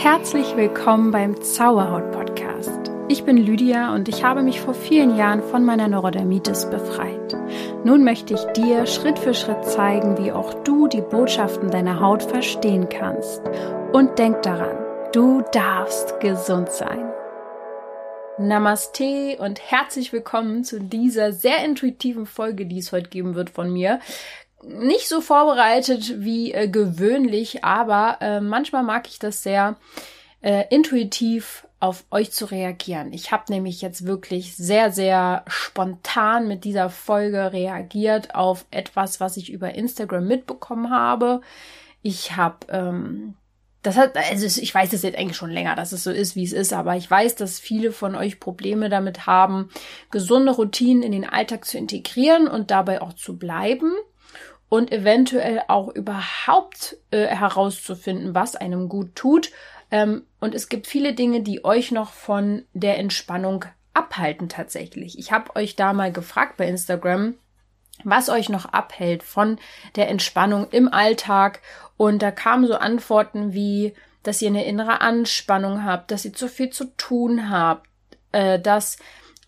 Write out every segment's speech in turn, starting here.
Herzlich willkommen beim Zauberhaut Podcast. Ich bin Lydia und ich habe mich vor vielen Jahren von meiner Neurodermitis befreit. Nun möchte ich dir Schritt für Schritt zeigen, wie auch du die Botschaften deiner Haut verstehen kannst. Und denk daran, du darfst gesund sein. Namaste und herzlich willkommen zu dieser sehr intuitiven Folge, die es heute geben wird von mir nicht so vorbereitet wie äh, gewöhnlich, aber äh, manchmal mag ich das sehr äh, intuitiv auf euch zu reagieren. Ich habe nämlich jetzt wirklich sehr, sehr spontan mit dieser Folge reagiert auf etwas, was ich über Instagram mitbekommen habe. Ich habe ähm, das hat, also ich weiß es jetzt eigentlich schon länger, dass es so ist, wie es ist, aber ich weiß, dass viele von euch Probleme damit haben, gesunde Routinen in den Alltag zu integrieren und dabei auch zu bleiben und eventuell auch überhaupt äh, herauszufinden, was einem gut tut. Ähm, und es gibt viele Dinge, die euch noch von der Entspannung abhalten tatsächlich. Ich habe euch da mal gefragt bei Instagram, was euch noch abhält von der Entspannung im Alltag. Und da kamen so Antworten wie, dass ihr eine innere Anspannung habt, dass ihr zu viel zu tun habt, äh, dass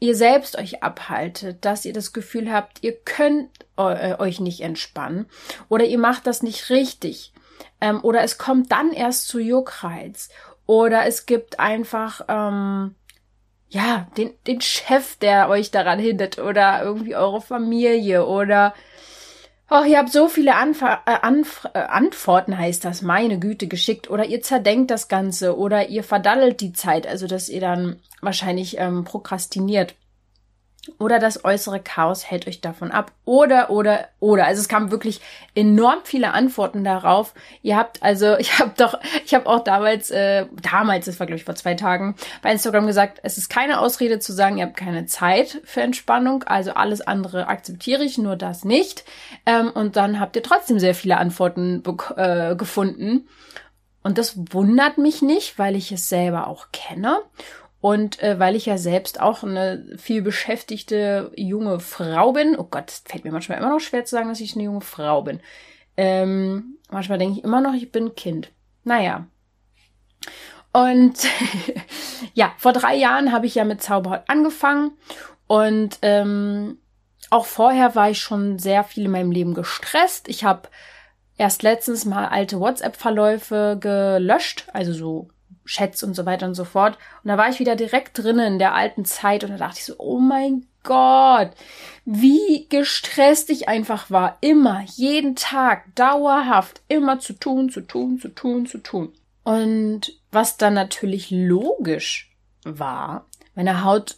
ihr selbst euch abhaltet, dass ihr das Gefühl habt, ihr könnt äh, euch nicht entspannen oder ihr macht das nicht richtig ähm, oder es kommt dann erst zu Juckreiz oder es gibt einfach ähm, ja den den Chef, der euch daran hindert oder irgendwie eure Familie oder Oh, ihr habt so viele Anf äh, Anf äh, Antworten, heißt das, meine Güte, geschickt. Oder ihr zerdenkt das Ganze oder ihr verdaddelt die Zeit, also dass ihr dann wahrscheinlich ähm, prokrastiniert. Oder das äußere Chaos hält euch davon ab. Oder, oder, oder. Also es kamen wirklich enorm viele Antworten darauf. Ihr habt also, ich habe doch, ich habe auch damals, äh, damals, das war glaube ich vor zwei Tagen, bei Instagram gesagt, es ist keine Ausrede zu sagen, ihr habt keine Zeit für Entspannung. Also alles andere akzeptiere ich, nur das nicht. Ähm, und dann habt ihr trotzdem sehr viele Antworten äh, gefunden. Und das wundert mich nicht, weil ich es selber auch kenne. Und äh, weil ich ja selbst auch eine viel beschäftigte junge Frau bin, oh Gott, fällt mir manchmal immer noch schwer zu sagen, dass ich eine junge Frau bin. Ähm, manchmal denke ich immer noch, ich bin Kind. Naja. Und ja, vor drei Jahren habe ich ja mit Zauberhaut angefangen und ähm, auch vorher war ich schon sehr viel in meinem Leben gestresst. Ich habe erst letztens mal alte WhatsApp-Verläufe gelöscht, also so Chats und so weiter und so fort. Und da war ich wieder direkt drinnen in der alten Zeit und da dachte ich so, oh mein Gott, wie gestresst ich einfach war. Immer, jeden Tag, dauerhaft, immer zu tun, zu tun, zu tun, zu tun. Und was dann natürlich logisch war, meine Haut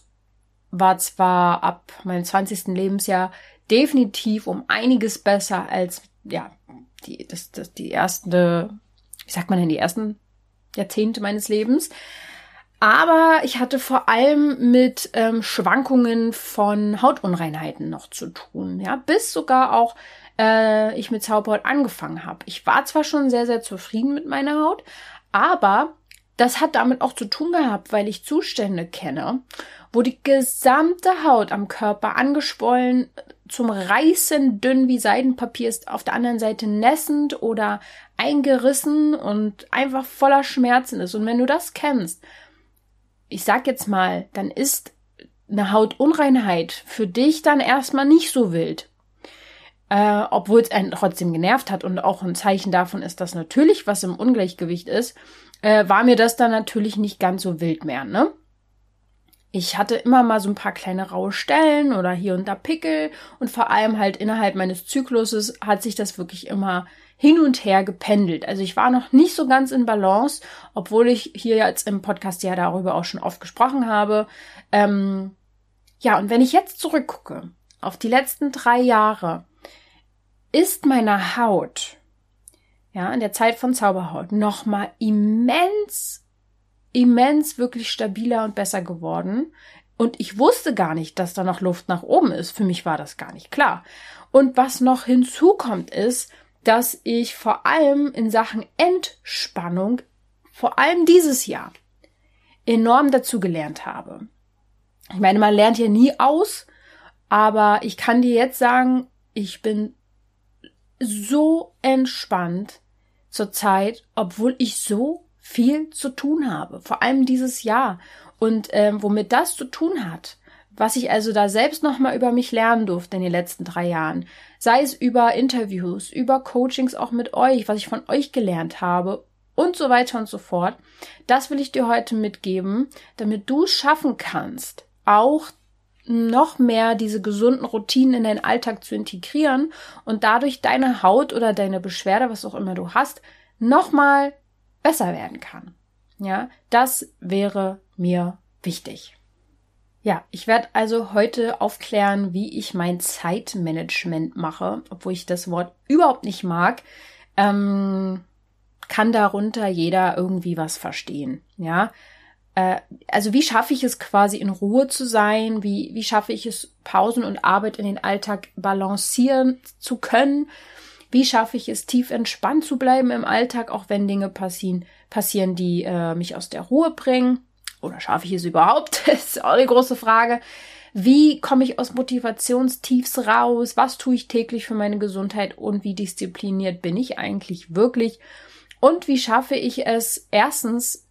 war zwar ab meinem 20. Lebensjahr definitiv um einiges besser als, ja, die, das, das, die erste, wie sagt man denn, die ersten Jahrzehnte meines Lebens. Aber ich hatte vor allem mit ähm, Schwankungen von Hautunreinheiten noch zu tun, ja, bis sogar auch äh, ich mit Zauberhaut angefangen habe. Ich war zwar schon sehr, sehr zufrieden mit meiner Haut, aber das hat damit auch zu tun gehabt, weil ich Zustände kenne, wo die gesamte Haut am Körper angeschwollen, zum Reißen dünn wie Seidenpapier ist, auf der anderen Seite nässend oder eingerissen und einfach voller Schmerzen ist. Und wenn du das kennst, ich sag jetzt mal, dann ist eine Hautunreinheit für dich dann erstmal nicht so wild. Äh, Obwohl es einen trotzdem genervt hat und auch ein Zeichen davon ist, dass natürlich was im Ungleichgewicht ist, äh, war mir das dann natürlich nicht ganz so wild mehr, ne? Ich hatte immer mal so ein paar kleine raue Stellen oder hier und da Pickel und vor allem halt innerhalb meines Zykluses hat sich das wirklich immer hin und her gependelt. Also ich war noch nicht so ganz in Balance, obwohl ich hier jetzt im Podcast ja darüber auch schon oft gesprochen habe. Ähm, ja, und wenn ich jetzt zurückgucke auf die letzten drei Jahre, ist meine Haut, ja, in der Zeit von Zauberhaut nochmal immens immens wirklich stabiler und besser geworden. Und ich wusste gar nicht, dass da noch Luft nach oben ist. Für mich war das gar nicht klar. Und was noch hinzukommt, ist, dass ich vor allem in Sachen Entspannung, vor allem dieses Jahr, enorm dazu gelernt habe. Ich meine, man lernt ja nie aus, aber ich kann dir jetzt sagen, ich bin so entspannt zur Zeit, obwohl ich so viel zu tun habe, vor allem dieses Jahr. Und ähm, womit das zu tun hat, was ich also da selbst nochmal über mich lernen durfte in den letzten drei Jahren, sei es über Interviews, über Coachings auch mit euch, was ich von euch gelernt habe und so weiter und so fort, das will ich dir heute mitgeben, damit du es schaffen kannst, auch noch mehr diese gesunden Routinen in deinen Alltag zu integrieren und dadurch deine Haut oder deine Beschwerde, was auch immer du hast, nochmal besser werden kann. Ja, das wäre mir wichtig. Ja, ich werde also heute aufklären, wie ich mein Zeitmanagement mache, obwohl ich das Wort überhaupt nicht mag. Ähm, kann darunter jeder irgendwie was verstehen. Ja, äh, also wie schaffe ich es quasi in Ruhe zu sein? Wie, wie schaffe ich es, Pausen und Arbeit in den Alltag balancieren zu können? Wie schaffe ich es, tief entspannt zu bleiben im Alltag, auch wenn Dinge passieren, passieren, die äh, mich aus der Ruhe bringen? Oder schaffe ich es überhaupt? das ist auch eine große Frage. Wie komme ich aus Motivationstiefs raus? Was tue ich täglich für meine Gesundheit? Und wie diszipliniert bin ich eigentlich wirklich? Und wie schaffe ich es, erstens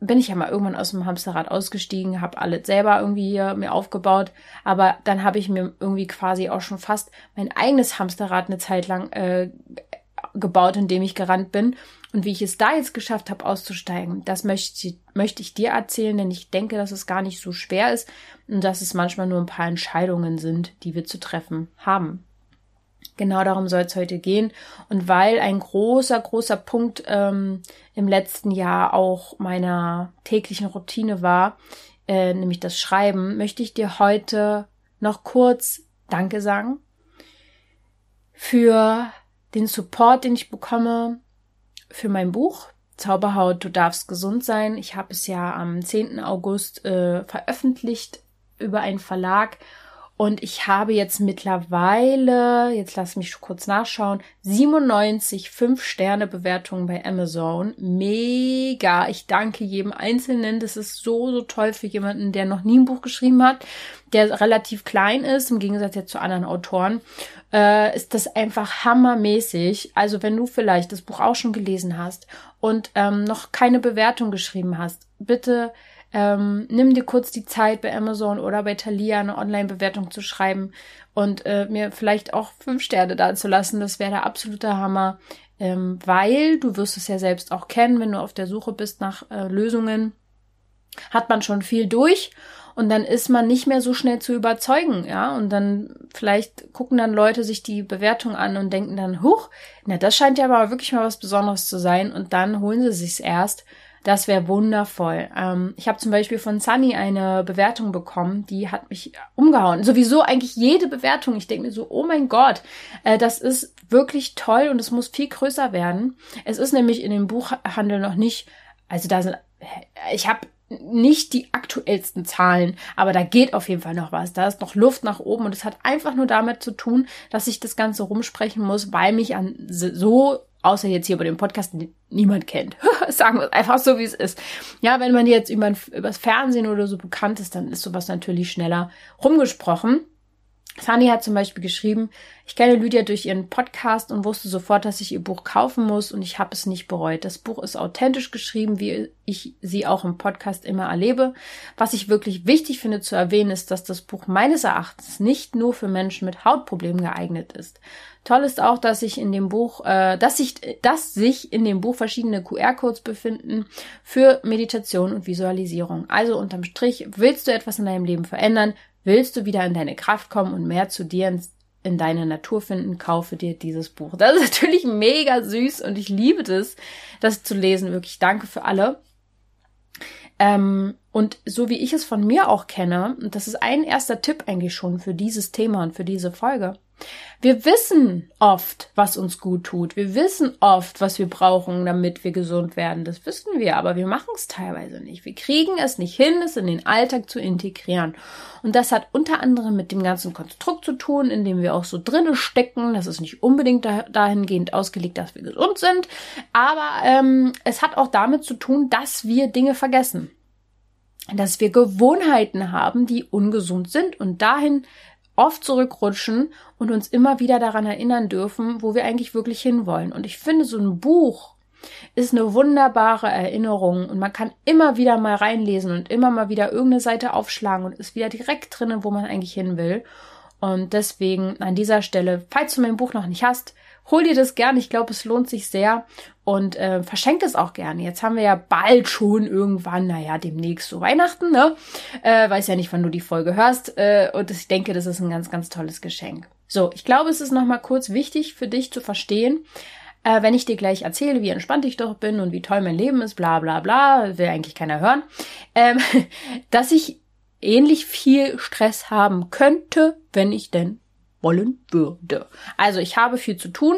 bin ich ja mal irgendwann aus dem Hamsterrad ausgestiegen, habe alles selber irgendwie hier mir aufgebaut, aber dann habe ich mir irgendwie quasi auch schon fast mein eigenes Hamsterrad eine Zeit lang äh, gebaut, in dem ich gerannt bin. Und wie ich es da jetzt geschafft habe, auszusteigen, das möchte möchte ich dir erzählen, denn ich denke, dass es gar nicht so schwer ist und dass es manchmal nur ein paar Entscheidungen sind, die wir zu treffen haben. Genau darum soll es heute gehen. Und weil ein großer, großer Punkt ähm, im letzten Jahr auch meiner täglichen Routine war, äh, nämlich das Schreiben, möchte ich dir heute noch kurz Danke sagen für den Support, den ich bekomme für mein Buch Zauberhaut, du darfst gesund sein. Ich habe es ja am 10. August äh, veröffentlicht über einen Verlag und ich habe jetzt mittlerweile, jetzt lass mich kurz nachschauen, 97 5-Sterne-Bewertungen bei Amazon. Mega. Ich danke jedem Einzelnen. Das ist so, so toll für jemanden, der noch nie ein Buch geschrieben hat, der relativ klein ist, im Gegensatz jetzt zu anderen Autoren. Äh, ist das einfach hammermäßig. Also wenn du vielleicht das Buch auch schon gelesen hast und ähm, noch keine Bewertung geschrieben hast, bitte ähm, nimm dir kurz die Zeit bei Amazon oder bei Thalia eine Online-Bewertung zu schreiben und äh, mir vielleicht auch fünf Sterne da zu lassen. Das wäre der absolute Hammer, ähm, weil du wirst es ja selbst auch kennen, wenn du auf der Suche bist nach äh, Lösungen, hat man schon viel durch und dann ist man nicht mehr so schnell zu überzeugen, ja, und dann vielleicht gucken dann Leute sich die Bewertung an und denken dann, huch, na, das scheint ja aber wirklich mal was Besonderes zu sein. Und dann holen sie sich's erst das wäre wundervoll. Ähm, ich habe zum Beispiel von Sunny eine Bewertung bekommen, die hat mich umgehauen. Sowieso eigentlich jede Bewertung. Ich denke mir so, oh mein Gott, äh, das ist wirklich toll und es muss viel größer werden. Es ist nämlich in dem Buchhandel noch nicht, also da sind, ich habe nicht die aktuellsten Zahlen, aber da geht auf jeden Fall noch was. Da ist noch Luft nach oben und es hat einfach nur damit zu tun, dass ich das Ganze rumsprechen muss, weil mich an so außer jetzt hier bei dem Podcast niemand kennt. Sagen wir es einfach so, wie es ist. Ja, wenn man jetzt über, übers Fernsehen oder so bekannt ist, dann ist sowas natürlich schneller rumgesprochen. Sani hat zum Beispiel geschrieben, ich kenne Lydia durch ihren Podcast und wusste sofort, dass ich ihr Buch kaufen muss und ich habe es nicht bereut. Das Buch ist authentisch geschrieben, wie ich sie auch im Podcast immer erlebe. Was ich wirklich wichtig finde zu erwähnen, ist, dass das Buch meines Erachtens nicht nur für Menschen mit Hautproblemen geeignet ist. Toll ist auch, dass sich in dem Buch, äh, dass sich, dass sich in dem Buch verschiedene QR-Codes befinden für Meditation und Visualisierung. Also unterm Strich, willst du etwas in deinem Leben verändern? Willst du wieder in deine Kraft kommen und mehr zu dir in deine Natur finden, kaufe dir dieses Buch. Das ist natürlich mega süß und ich liebe das, das zu lesen. Wirklich danke für alle. Ähm, und so wie ich es von mir auch kenne, und das ist ein erster Tipp eigentlich schon für dieses Thema und für diese Folge, wir wissen oft, was uns gut tut. Wir wissen oft, was wir brauchen, damit wir gesund werden. Das wissen wir, aber wir machen es teilweise nicht. Wir kriegen es nicht hin, es in den Alltag zu integrieren. Und das hat unter anderem mit dem ganzen Konstrukt zu tun, in dem wir auch so drinne stecken. Das ist nicht unbedingt dahingehend ausgelegt, dass wir gesund sind, aber ähm, es hat auch damit zu tun, dass wir Dinge vergessen dass wir Gewohnheiten haben, die ungesund sind und dahin oft zurückrutschen und uns immer wieder daran erinnern dürfen, wo wir eigentlich wirklich hinwollen. Und ich finde, so ein Buch ist eine wunderbare Erinnerung und man kann immer wieder mal reinlesen und immer mal wieder irgendeine Seite aufschlagen und ist wieder direkt drinnen, wo man eigentlich hin will. Und deswegen an dieser Stelle, falls du mein Buch noch nicht hast, hol dir das gern. Ich glaube, es lohnt sich sehr und äh, verschenk es auch gerne. Jetzt haben wir ja bald schon irgendwann, naja, demnächst so Weihnachten, ne? Äh, weiß ja nicht, wann du die Folge hörst. Äh, und ich denke, das ist ein ganz, ganz tolles Geschenk. So, ich glaube, es ist nochmal kurz wichtig für dich zu verstehen, äh, wenn ich dir gleich erzähle, wie entspannt ich doch bin und wie toll mein Leben ist, bla bla bla, will eigentlich keiner hören, ähm, dass ich ähnlich viel Stress haben könnte, wenn ich denn wollen würde. Also ich habe viel zu tun,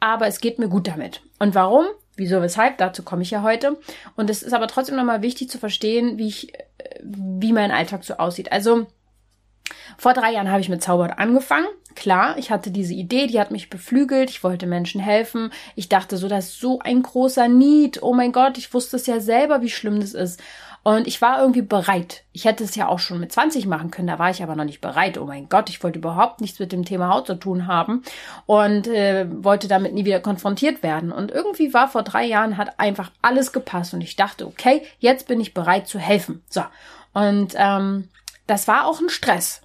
aber es geht mir gut damit. Und warum? Wieso, weshalb? Dazu komme ich ja heute. Und es ist aber trotzdem nochmal wichtig zu verstehen, wie ich, äh, wie mein Alltag so aussieht. Also, vor drei Jahren habe ich mit Zaubern angefangen. Klar, ich hatte diese Idee, die hat mich beflügelt. Ich wollte Menschen helfen. Ich dachte so, das ist so ein großer Need. Oh mein Gott, ich wusste es ja selber, wie schlimm das ist. Und ich war irgendwie bereit. Ich hätte es ja auch schon mit 20 machen können, da war ich aber noch nicht bereit. Oh mein Gott, ich wollte überhaupt nichts mit dem Thema Haut zu tun haben und äh, wollte damit nie wieder konfrontiert werden. Und irgendwie war vor drei Jahren, hat einfach alles gepasst und ich dachte, okay, jetzt bin ich bereit zu helfen. So. Und ähm, das war auch ein Stress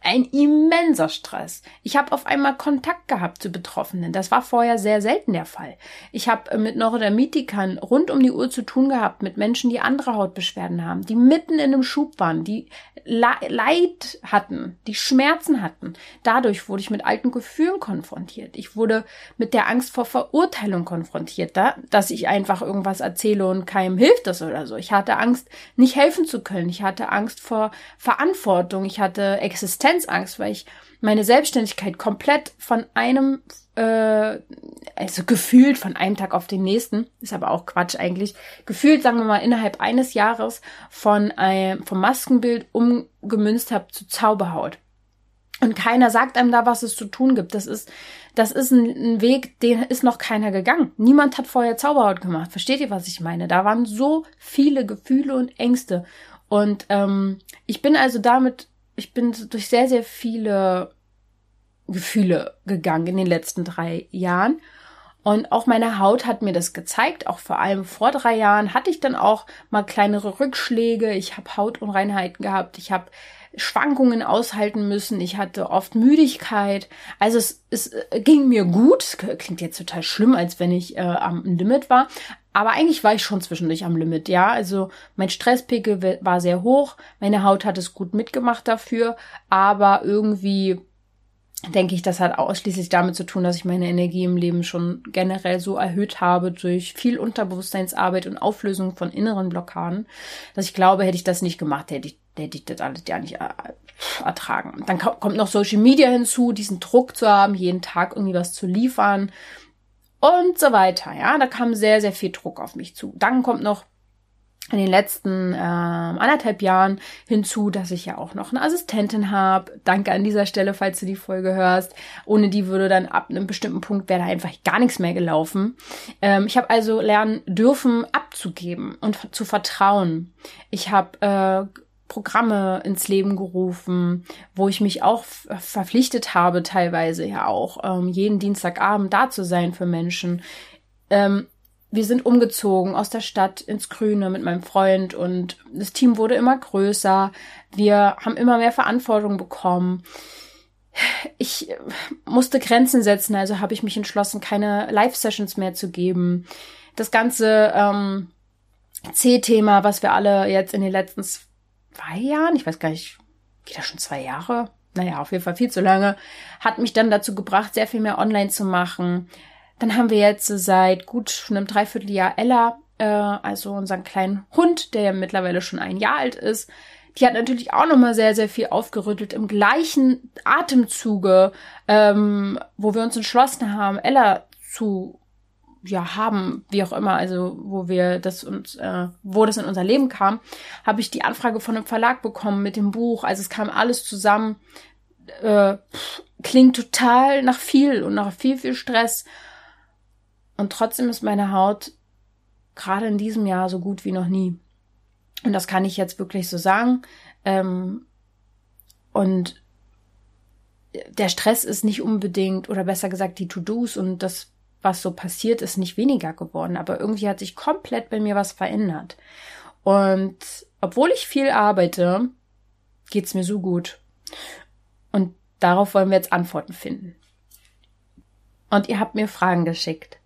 ein immenser Stress. Ich habe auf einmal Kontakt gehabt zu Betroffenen. Das war vorher sehr selten der Fall. Ich habe äh, mit Neurodermitikern rund um die Uhr zu tun gehabt, mit Menschen, die andere Hautbeschwerden haben, die mitten in einem Schub waren, die Leid hatten, die Schmerzen hatten. Dadurch wurde ich mit alten Gefühlen konfrontiert. Ich wurde mit der Angst vor Verurteilung konfrontiert, da, dass ich einfach irgendwas erzähle und keinem hilft das oder so. Ich hatte Angst, nicht helfen zu können. Ich hatte Angst vor Verantwortung. Ich hatte Existenzangst, weil ich meine Selbstständigkeit komplett von einem äh, also gefühlt von einem Tag auf den nächsten, ist aber auch Quatsch eigentlich, gefühlt, sagen wir mal, innerhalb eines Jahres von einem, vom Maskenbild umgemünzt habe zu Zauberhaut. Und keiner sagt einem da, was es zu tun gibt. Das ist, das ist ein, ein, Weg, den ist noch keiner gegangen. Niemand hat vorher Zauberhaut gemacht. Versteht ihr, was ich meine? Da waren so viele Gefühle und Ängste. Und ähm, ich bin also damit, ich bin durch sehr, sehr viele Gefühle gegangen in den letzten drei Jahren. Und auch meine Haut hat mir das gezeigt. Auch vor allem vor drei Jahren hatte ich dann auch mal kleinere Rückschläge. Ich habe Hautunreinheiten gehabt. Ich habe Schwankungen aushalten müssen. Ich hatte oft Müdigkeit. Also es, es ging mir gut. Klingt jetzt total schlimm, als wenn ich äh, am Limit war. Aber eigentlich war ich schon zwischendurch am Limit, ja. Also mein Stresspegel war sehr hoch. Meine Haut hat es gut mitgemacht dafür. Aber irgendwie denke ich, das hat ausschließlich damit zu tun, dass ich meine Energie im Leben schon generell so erhöht habe durch viel Unterbewusstseinsarbeit und Auflösung von inneren Blockaden, dass ich glaube, hätte ich das nicht gemacht, hätte ich, hätte ich das alles ja nicht äh, ertragen. Dann kommt noch Social Media hinzu, diesen Druck zu haben, jeden Tag irgendwie was zu liefern und so weiter. Ja, da kam sehr, sehr viel Druck auf mich zu. Dann kommt noch in den letzten äh, anderthalb Jahren hinzu, dass ich ja auch noch eine Assistentin habe. Danke an dieser Stelle, falls du die Folge hörst. Ohne die würde dann ab einem bestimmten Punkt wäre da einfach gar nichts mehr gelaufen. Ähm, ich habe also lernen dürfen, abzugeben und zu vertrauen. Ich habe äh, Programme ins Leben gerufen, wo ich mich auch verpflichtet habe, teilweise ja auch, ähm, jeden Dienstagabend da zu sein für Menschen. Ähm, wir sind umgezogen aus der Stadt ins Grüne mit meinem Freund und das Team wurde immer größer. Wir haben immer mehr Verantwortung bekommen. Ich musste Grenzen setzen, also habe ich mich entschlossen, keine Live-Sessions mehr zu geben. Das ganze ähm, C-Thema, was wir alle jetzt in den letzten zwei Jahren, ich weiß gar nicht, geht das schon zwei Jahre? Naja, auf jeden Fall viel zu lange, hat mich dann dazu gebracht, sehr viel mehr online zu machen, dann haben wir jetzt seit gut schon einem Dreivierteljahr Ella, äh, also unseren kleinen Hund, der ja mittlerweile schon ein Jahr alt ist. Die hat natürlich auch nochmal sehr, sehr viel aufgerüttelt im gleichen Atemzuge, ähm, wo wir uns entschlossen haben, Ella zu ja haben, wie auch immer, also wo wir das uns, äh, wo das in unser Leben kam, habe ich die Anfrage von einem Verlag bekommen mit dem Buch. Also es kam alles zusammen, äh, klingt total nach viel und nach viel, viel Stress. Und trotzdem ist meine Haut gerade in diesem Jahr so gut wie noch nie. Und das kann ich jetzt wirklich so sagen. Ähm, und der Stress ist nicht unbedingt, oder besser gesagt, die To-Dos und das was so passiert ist, nicht weniger geworden, aber irgendwie hat sich komplett bei mir was verändert. Und obwohl ich viel arbeite, geht's mir so gut. Und darauf wollen wir jetzt Antworten finden. Und ihr habt mir Fragen geschickt.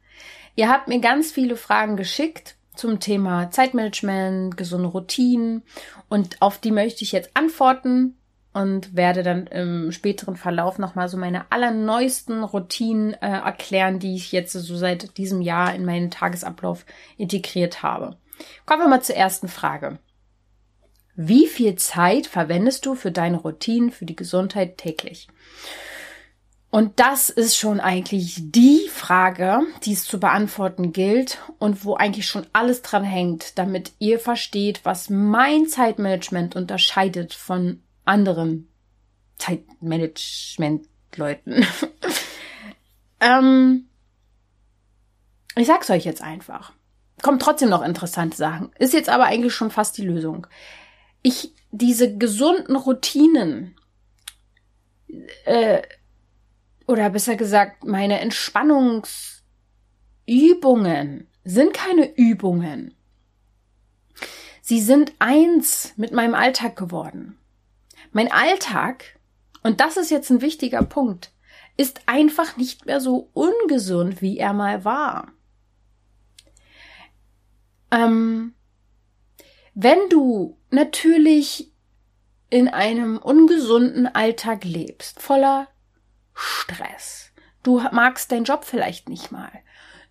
Ihr habt mir ganz viele Fragen geschickt zum Thema Zeitmanagement, gesunde Routinen und auf die möchte ich jetzt antworten und werde dann im späteren Verlauf nochmal so meine allerneuesten Routinen äh, erklären, die ich jetzt so seit diesem Jahr in meinen Tagesablauf integriert habe. Kommen wir mal zur ersten Frage. Wie viel Zeit verwendest du für deine Routinen, für die Gesundheit täglich? Und das ist schon eigentlich die Frage, die es zu beantworten gilt und wo eigentlich schon alles dran hängt, damit ihr versteht, was mein Zeitmanagement unterscheidet von anderen Zeitmanagement-Leuten. ähm, ich sag's euch jetzt einfach. Kommt trotzdem noch interessante Sachen. Ist jetzt aber eigentlich schon fast die Lösung. Ich, diese gesunden Routinen, äh, oder besser gesagt, meine Entspannungsübungen sind keine Übungen. Sie sind eins mit meinem Alltag geworden. Mein Alltag, und das ist jetzt ein wichtiger Punkt, ist einfach nicht mehr so ungesund, wie er mal war. Ähm, wenn du natürlich in einem ungesunden Alltag lebst, voller Stress. Du magst deinen Job vielleicht nicht mal.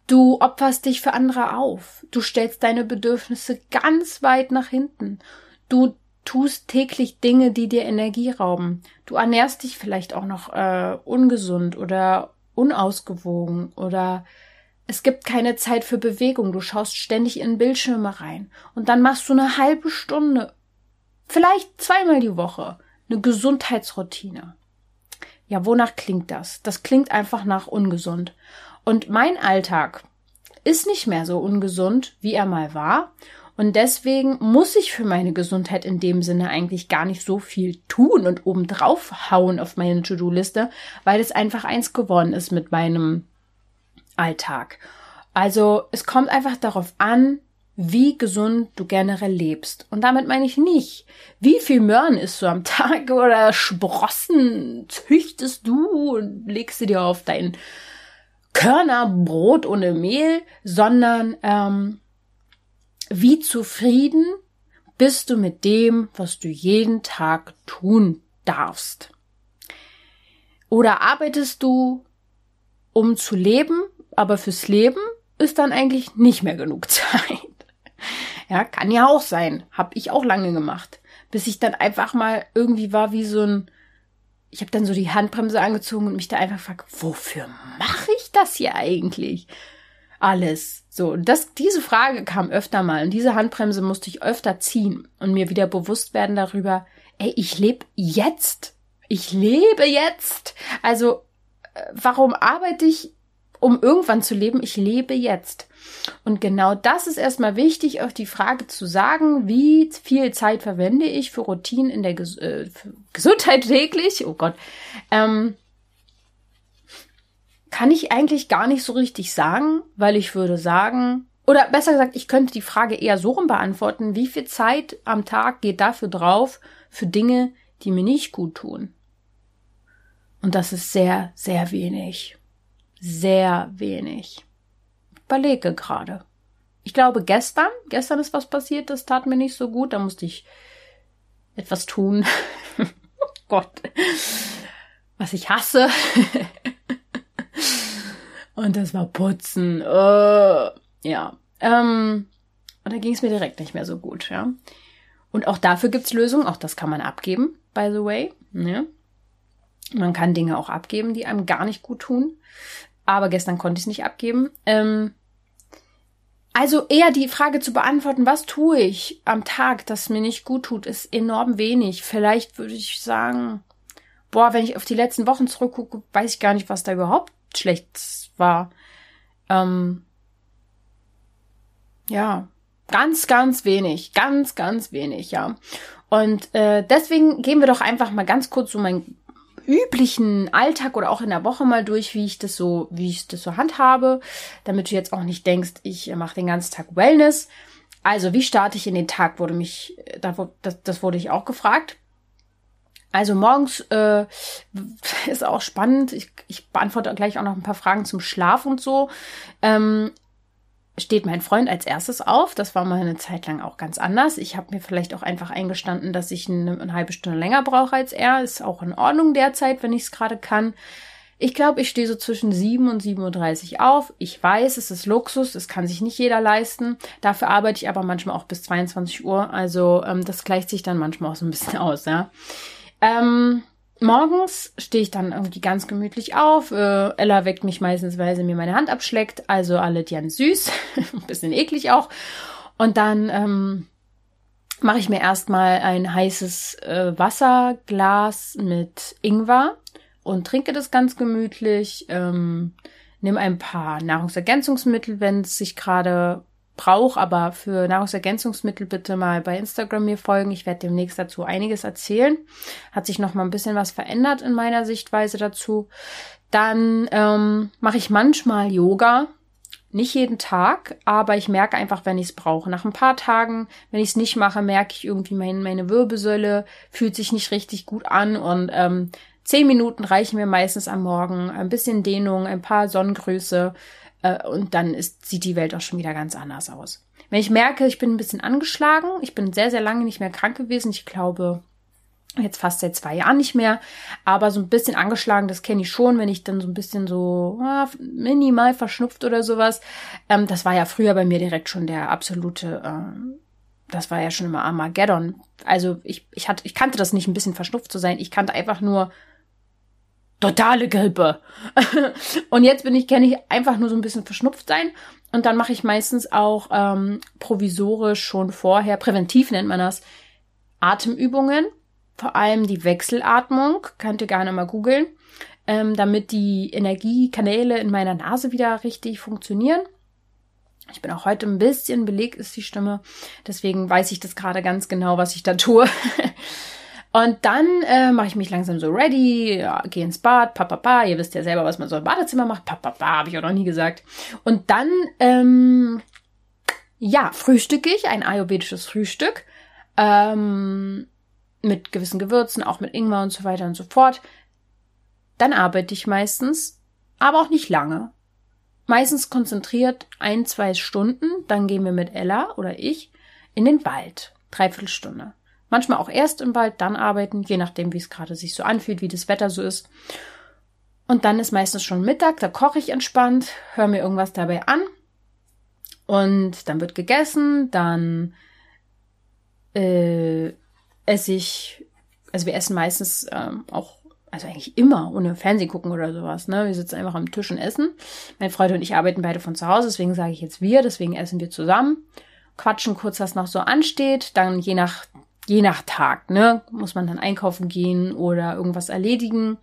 Du opferst dich für andere auf. Du stellst deine Bedürfnisse ganz weit nach hinten. Du tust täglich Dinge, die dir Energie rauben. Du ernährst dich vielleicht auch noch äh, ungesund oder unausgewogen oder es gibt keine Zeit für Bewegung. Du schaust ständig in Bildschirme rein und dann machst du eine halbe Stunde, vielleicht zweimal die Woche, eine Gesundheitsroutine. Ja, wonach klingt das? Das klingt einfach nach ungesund. Und mein Alltag ist nicht mehr so ungesund, wie er mal war. Und deswegen muss ich für meine Gesundheit in dem Sinne eigentlich gar nicht so viel tun und obendrauf hauen auf meine To-Do-Liste, weil es einfach eins geworden ist mit meinem Alltag. Also es kommt einfach darauf an, wie gesund du generell lebst. Und damit meine ich nicht, wie viel Möhren isst du am Tag oder Sprossen züchtest du und legst sie dir auf dein Körnerbrot ohne Mehl, sondern ähm, wie zufrieden bist du mit dem, was du jeden Tag tun darfst. Oder arbeitest du, um zu leben, aber fürs Leben ist dann eigentlich nicht mehr genug Zeit. Ja, kann ja auch sein. Hab ich auch lange gemacht. Bis ich dann einfach mal irgendwie war wie so ein, ich habe dann so die Handbremse angezogen und mich da einfach gefragt, wofür mache ich das hier eigentlich? Alles. So, das, diese Frage kam öfter mal und diese Handbremse musste ich öfter ziehen und mir wieder bewusst werden darüber, ey, ich lebe jetzt. Ich lebe jetzt. Also, äh, warum arbeite ich, um irgendwann zu leben? Ich lebe jetzt. Und genau das ist erstmal wichtig, auf die Frage zu sagen, wie viel Zeit verwende ich für Routinen in der Ges äh, Gesundheit täglich? Oh Gott. Ähm, kann ich eigentlich gar nicht so richtig sagen, weil ich würde sagen, oder besser gesagt, ich könnte die Frage eher so rum beantworten, wie viel Zeit am Tag geht dafür drauf für Dinge, die mir nicht gut tun? Und das ist sehr, sehr wenig. Sehr wenig überlege gerade. Ich glaube, gestern, gestern ist was passiert, das tat mir nicht so gut. Da musste ich etwas tun. oh Gott. Was ich hasse. Und das war Putzen. Uh, ja. Ähm, und da ging es mir direkt nicht mehr so gut, ja. Und auch dafür gibt's Lösungen. Auch das kann man abgeben, by the way. Ja. Man kann Dinge auch abgeben, die einem gar nicht gut tun. Aber gestern konnte ich es nicht abgeben. Ähm, also eher die Frage zu beantworten, was tue ich am Tag, das mir nicht gut tut, ist enorm wenig. Vielleicht würde ich sagen, boah, wenn ich auf die letzten Wochen zurückgucke, weiß ich gar nicht, was da überhaupt schlecht war. Ähm, ja, ganz, ganz wenig, ganz, ganz wenig, ja. Und äh, deswegen gehen wir doch einfach mal ganz kurz so meinen üblichen Alltag oder auch in der Woche mal durch, wie ich das so, wie ich das so handhabe, damit du jetzt auch nicht denkst, ich mache den ganzen Tag Wellness. Also, wie starte ich in den Tag, wurde mich, das, das wurde ich auch gefragt. Also morgens äh, ist auch spannend. Ich, ich beantworte gleich auch noch ein paar Fragen zum Schlaf und so. Ähm, steht mein Freund als erstes auf. Das war mal eine Zeit lang auch ganz anders. Ich habe mir vielleicht auch einfach eingestanden, dass ich eine, eine halbe Stunde länger brauche als er. Ist auch in Ordnung derzeit, wenn ich es gerade kann. Ich glaube, ich stehe so zwischen 7 und 7.30 Uhr auf. Ich weiß, es ist Luxus, das kann sich nicht jeder leisten. Dafür arbeite ich aber manchmal auch bis 22 Uhr. Also ähm, das gleicht sich dann manchmal auch so ein bisschen aus, ja. Ähm, morgens stehe ich dann irgendwie ganz gemütlich auf. Äh, Ella weckt mich meistens, weil sie mir meine Hand abschleckt. Also alle Dian süß, ein bisschen eklig auch. Und dann ähm, mache ich mir erstmal ein heißes äh, Wasserglas mit Ingwer und trinke das ganz gemütlich. Ähm, nimm ein paar Nahrungsergänzungsmittel, wenn es sich gerade brauche, aber für Nahrungsergänzungsmittel bitte mal bei Instagram mir folgen. Ich werde demnächst dazu einiges erzählen. Hat sich noch mal ein bisschen was verändert in meiner Sichtweise dazu. Dann ähm, mache ich manchmal Yoga. Nicht jeden Tag, aber ich merke einfach, wenn ich es brauche. Nach ein paar Tagen, wenn ich es nicht mache, merke ich irgendwie, mein, meine Wirbelsäule fühlt sich nicht richtig gut an und ähm, zehn Minuten reichen mir meistens am Morgen. Ein bisschen Dehnung, ein paar Sonnengrüße, äh, und dann ist, sieht die Welt auch schon wieder ganz anders aus. Wenn ich merke, ich bin ein bisschen angeschlagen, ich bin sehr, sehr lange nicht mehr krank gewesen, ich glaube jetzt fast seit zwei Jahren nicht mehr, aber so ein bisschen angeschlagen, das kenne ich schon, wenn ich dann so ein bisschen so ah, minimal verschnupft oder sowas. Ähm, das war ja früher bei mir direkt schon der absolute, äh, das war ja schon immer Armageddon. Also ich, ich hatte, ich kannte das nicht, ein bisschen verschnupft zu sein. Ich kannte einfach nur totale Grippe. und jetzt bin ich, kenne ich einfach nur so ein bisschen verschnupft sein. Und dann mache ich meistens auch ähm, provisorisch schon vorher, präventiv nennt man das, Atemübungen. Vor allem die Wechselatmung, könnt ihr gerne mal googeln, ähm, damit die Energiekanäle in meiner Nase wieder richtig funktionieren. Ich bin auch heute ein bisschen belegt, ist die Stimme. Deswegen weiß ich das gerade ganz genau, was ich da tue. Und dann äh, mache ich mich langsam so ready, ja, gehe ins Bad, papapa, ihr wisst ja selber, was man so im Badezimmer macht, papapa, habe ich auch noch nie gesagt. Und dann, ähm, ja, frühstücke ich, ein ayurvedisches Frühstück, ähm, mit gewissen Gewürzen, auch mit Ingwer und so weiter und so fort. Dann arbeite ich meistens, aber auch nicht lange. Meistens konzentriert ein, zwei Stunden, dann gehen wir mit Ella oder ich in den Wald. Dreiviertel Stunde. Manchmal auch erst im Wald, dann arbeiten, je nachdem, wie es gerade sich so anfühlt, wie das Wetter so ist. Und dann ist meistens schon Mittag, da koche ich entspannt, höre mir irgendwas dabei an. Und dann wird gegessen, dann äh, esse ich, also wir essen meistens ähm, auch, also eigentlich immer ohne Fernsehen gucken oder sowas, ne? Wir sitzen einfach am Tisch und essen. Mein Freund und ich arbeiten beide von zu Hause, deswegen sage ich jetzt wir, deswegen essen wir zusammen, quatschen kurz, was noch so ansteht, dann je nach je nach Tag, ne, muss man dann einkaufen gehen oder irgendwas erledigen.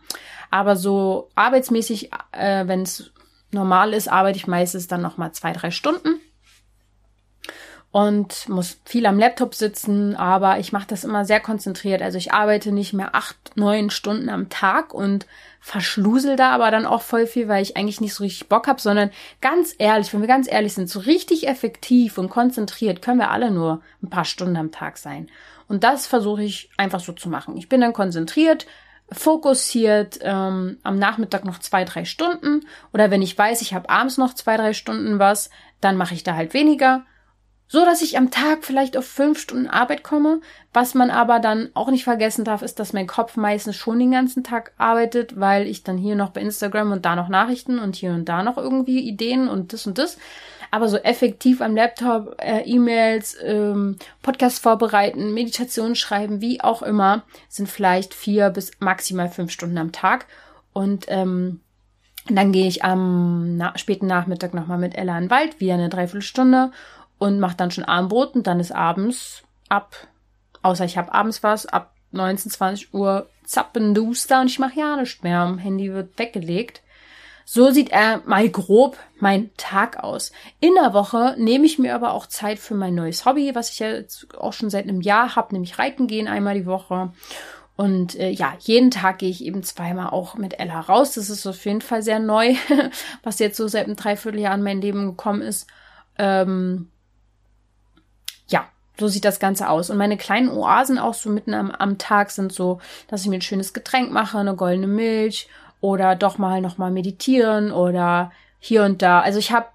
Aber so arbeitsmäßig, äh, wenn es normal ist, arbeite ich meistens dann noch mal zwei, drei Stunden und muss viel am Laptop sitzen, aber ich mache das immer sehr konzentriert. Also ich arbeite nicht mehr acht, neun Stunden am Tag und verschlusel da aber dann auch voll viel, weil ich eigentlich nicht so richtig Bock habe, sondern ganz ehrlich, wenn wir ganz ehrlich sind, so richtig effektiv und konzentriert können wir alle nur ein paar Stunden am Tag sein. Und das versuche ich einfach so zu machen. Ich bin dann konzentriert, fokussiert ähm, am Nachmittag noch zwei, drei Stunden. Oder wenn ich weiß, ich habe abends noch zwei, drei Stunden was, dann mache ich da halt weniger. So dass ich am Tag vielleicht auf fünf Stunden Arbeit komme. Was man aber dann auch nicht vergessen darf, ist, dass mein Kopf meistens schon den ganzen Tag arbeitet, weil ich dann hier noch bei Instagram und da noch Nachrichten und hier und da noch irgendwie Ideen und das und das aber so effektiv am Laptop äh, E-Mails, ähm, Podcast vorbereiten, Meditation schreiben, wie auch immer, sind vielleicht vier bis maximal fünf Stunden am Tag. Und ähm, dann gehe ich am na späten Nachmittag nochmal mit Ella in den Wald, wieder eine Dreiviertelstunde und mache dann schon Abendbrot und dann ist abends ab, außer ich habe abends was, ab 19, 20 Uhr zappenduster und ich mache ja nichts mehr. Am Handy wird weggelegt. So sieht er mal grob mein Tag aus. In der Woche nehme ich mir aber auch Zeit für mein neues Hobby, was ich ja auch schon seit einem Jahr habe, nämlich Reiten gehen einmal die Woche. Und äh, ja, jeden Tag gehe ich eben zweimal auch mit Ella raus. Das ist auf jeden Fall sehr neu, was jetzt so seit einem Dreivierteljahr in mein Leben gekommen ist. Ähm, ja, so sieht das Ganze aus. Und meine kleinen Oasen auch so mitten am, am Tag sind so, dass ich mir ein schönes Getränk mache, eine goldene Milch oder doch mal nochmal meditieren oder hier und da. Also ich habe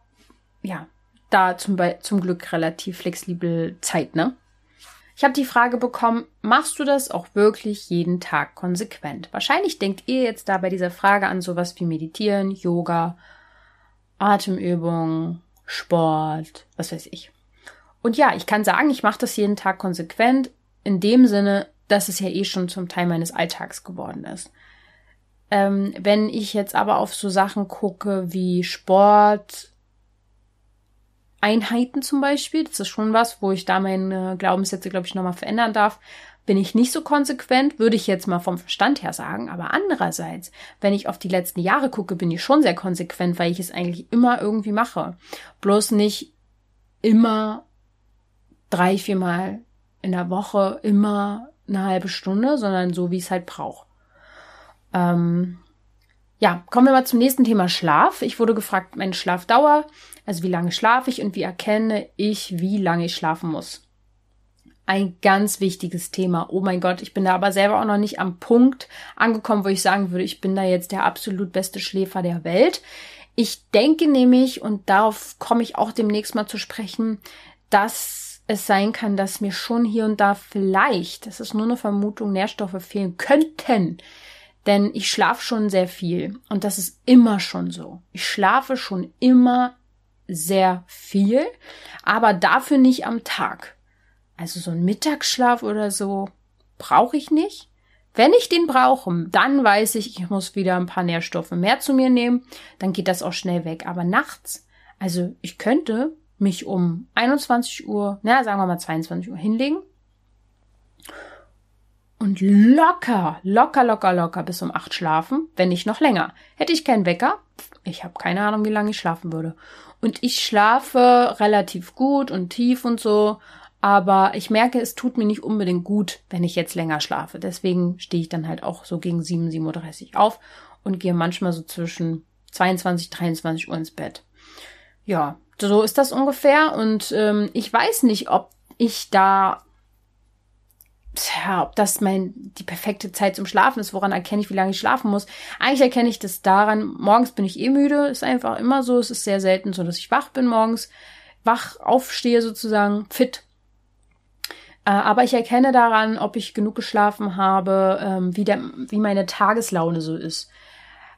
ja da zum, zum Glück relativ flexibel Zeit, ne? Ich habe die Frage bekommen, machst du das auch wirklich jeden Tag konsequent? Wahrscheinlich denkt ihr jetzt da bei dieser Frage an sowas wie Meditieren, Yoga, Atemübungen, Sport, was weiß ich. Und ja, ich kann sagen, ich mache das jeden Tag konsequent, in dem Sinne, dass es ja eh schon zum Teil meines Alltags geworden ist. Ähm, wenn ich jetzt aber auf so Sachen gucke wie Sport, Einheiten zum Beispiel, das ist schon was, wo ich da meine Glaubenssätze, glaube ich, nochmal verändern darf, bin ich nicht so konsequent, würde ich jetzt mal vom Verstand her sagen. Aber andererseits, wenn ich auf die letzten Jahre gucke, bin ich schon sehr konsequent, weil ich es eigentlich immer irgendwie mache. Bloß nicht immer drei, viermal in der Woche, immer eine halbe Stunde, sondern so, wie es halt braucht. Ähm, ja, kommen wir mal zum nächsten Thema Schlaf. Ich wurde gefragt, meine Schlafdauer, also wie lange schlafe ich und wie erkenne ich, wie lange ich schlafen muss. Ein ganz wichtiges Thema. Oh mein Gott, ich bin da aber selber auch noch nicht am Punkt angekommen, wo ich sagen würde, ich bin da jetzt der absolut beste Schläfer der Welt. Ich denke nämlich, und darauf komme ich auch demnächst mal zu sprechen, dass es sein kann, dass mir schon hier und da vielleicht, das ist nur eine Vermutung, Nährstoffe fehlen könnten denn ich schlafe schon sehr viel und das ist immer schon so. Ich schlafe schon immer sehr viel, aber dafür nicht am Tag. Also so ein Mittagsschlaf oder so brauche ich nicht. Wenn ich den brauche, dann weiß ich, ich muss wieder ein paar Nährstoffe mehr zu mir nehmen, dann geht das auch schnell weg. Aber nachts, also ich könnte mich um 21 Uhr, na sagen wir mal 22 Uhr hinlegen und locker, locker, locker, locker bis um acht schlafen, wenn nicht noch länger. Hätte ich keinen Wecker, ich habe keine Ahnung, wie lange ich schlafen würde. Und ich schlafe relativ gut und tief und so, aber ich merke, es tut mir nicht unbedingt gut, wenn ich jetzt länger schlafe. Deswegen stehe ich dann halt auch so gegen 7, 7.30 Uhr auf und gehe manchmal so zwischen 22, 23 Uhr ins Bett. Ja, so ist das ungefähr und ähm, ich weiß nicht, ob ich da tja, ob das mein, die perfekte Zeit zum Schlafen ist, woran erkenne ich, wie lange ich schlafen muss. Eigentlich erkenne ich das daran, morgens bin ich eh müde, ist einfach immer so. Es ist sehr selten so, dass ich wach bin morgens, wach aufstehe sozusagen, fit. Äh, aber ich erkenne daran, ob ich genug geschlafen habe, ähm, wie, der, wie meine Tageslaune so ist.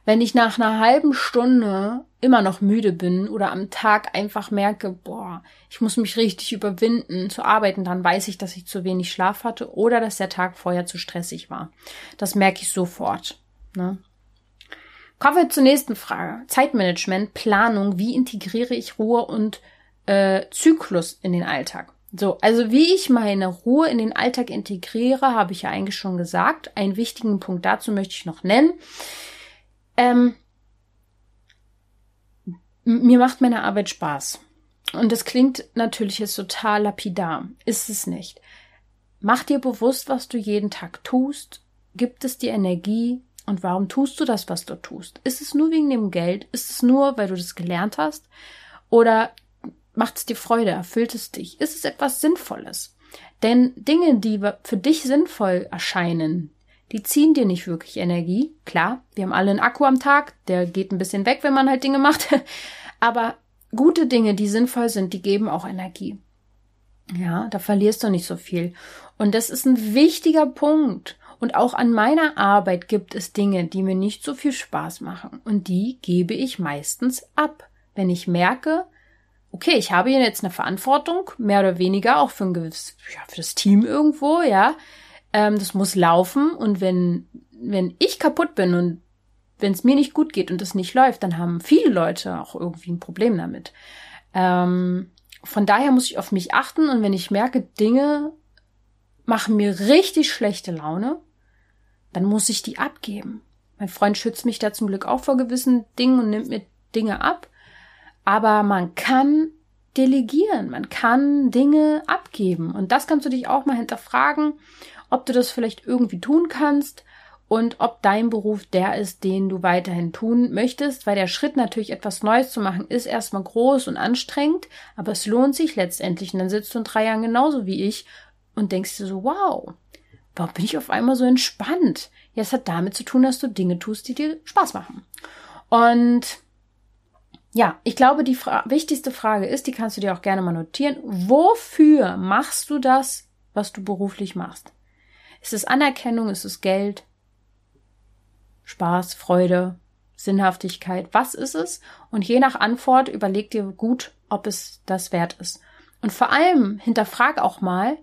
Wenn ich nach einer halben Stunde immer noch müde bin oder am Tag einfach merke, boah, ich muss mich richtig überwinden zu arbeiten, dann weiß ich, dass ich zu wenig Schlaf hatte oder dass der Tag vorher zu stressig war. Das merke ich sofort. Ne? Kommen wir zur nächsten Frage. Zeitmanagement, Planung, wie integriere ich Ruhe und äh, Zyklus in den Alltag? So, also wie ich meine Ruhe in den Alltag integriere, habe ich ja eigentlich schon gesagt. Einen wichtigen Punkt dazu möchte ich noch nennen. Ähm, mir macht meine Arbeit Spaß. Und das klingt natürlich jetzt total lapidar. Ist es nicht. Mach dir bewusst, was du jeden Tag tust. Gibt es dir Energie? Und warum tust du das, was du tust? Ist es nur wegen dem Geld? Ist es nur, weil du das gelernt hast? Oder macht es dir Freude? Erfüllt es dich? Ist es etwas Sinnvolles? Denn Dinge, die für dich sinnvoll erscheinen, die ziehen dir nicht wirklich Energie. Klar, wir haben alle einen Akku am Tag, der geht ein bisschen weg, wenn man halt Dinge macht. Aber gute Dinge, die sinnvoll sind, die geben auch Energie. Ja, da verlierst du nicht so viel. Und das ist ein wichtiger Punkt. Und auch an meiner Arbeit gibt es Dinge, die mir nicht so viel Spaß machen. Und die gebe ich meistens ab. Wenn ich merke, okay, ich habe hier jetzt eine Verantwortung, mehr oder weniger, auch für ein gewisses, ja, für das Team irgendwo, ja. Ähm, das muss laufen und wenn, wenn ich kaputt bin und wenn es mir nicht gut geht und es nicht läuft, dann haben viele Leute auch irgendwie ein Problem damit. Ähm, von daher muss ich auf mich achten und wenn ich merke, Dinge machen mir richtig schlechte Laune, dann muss ich die abgeben. Mein Freund schützt mich da zum Glück auch vor gewissen Dingen und nimmt mir Dinge ab. Aber man kann delegieren, man kann Dinge abgeben. Und das kannst du dich auch mal hinterfragen, ob du das vielleicht irgendwie tun kannst und ob dein Beruf der ist, den du weiterhin tun möchtest, weil der Schritt natürlich etwas Neues zu machen ist erstmal groß und anstrengend, aber es lohnt sich letztendlich. Und dann sitzt du in drei Jahren genauso wie ich und denkst dir so, wow, warum bin ich auf einmal so entspannt? Ja, es hat damit zu tun, dass du Dinge tust, die dir Spaß machen. Und ja, ich glaube, die Fra wichtigste Frage ist, die kannst du dir auch gerne mal notieren. Wofür machst du das, was du beruflich machst? Ist es Anerkennung? Ist es Geld? Spaß, Freude, Sinnhaftigkeit? Was ist es? Und je nach Antwort überleg dir gut, ob es das wert ist. Und vor allem hinterfrag auch mal,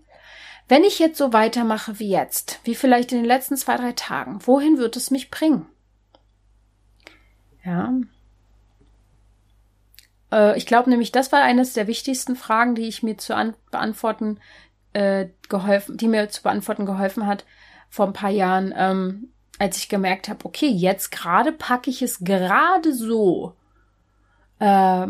wenn ich jetzt so weitermache wie jetzt, wie vielleicht in den letzten zwei, drei Tagen, wohin wird es mich bringen? Ja, äh, ich glaube nämlich, das war eines der wichtigsten Fragen, die ich mir zu beantworten äh, geholfen, die mir zu beantworten geholfen hat vor ein paar Jahren, ähm, als ich gemerkt habe, okay, jetzt gerade packe ich es gerade so, äh,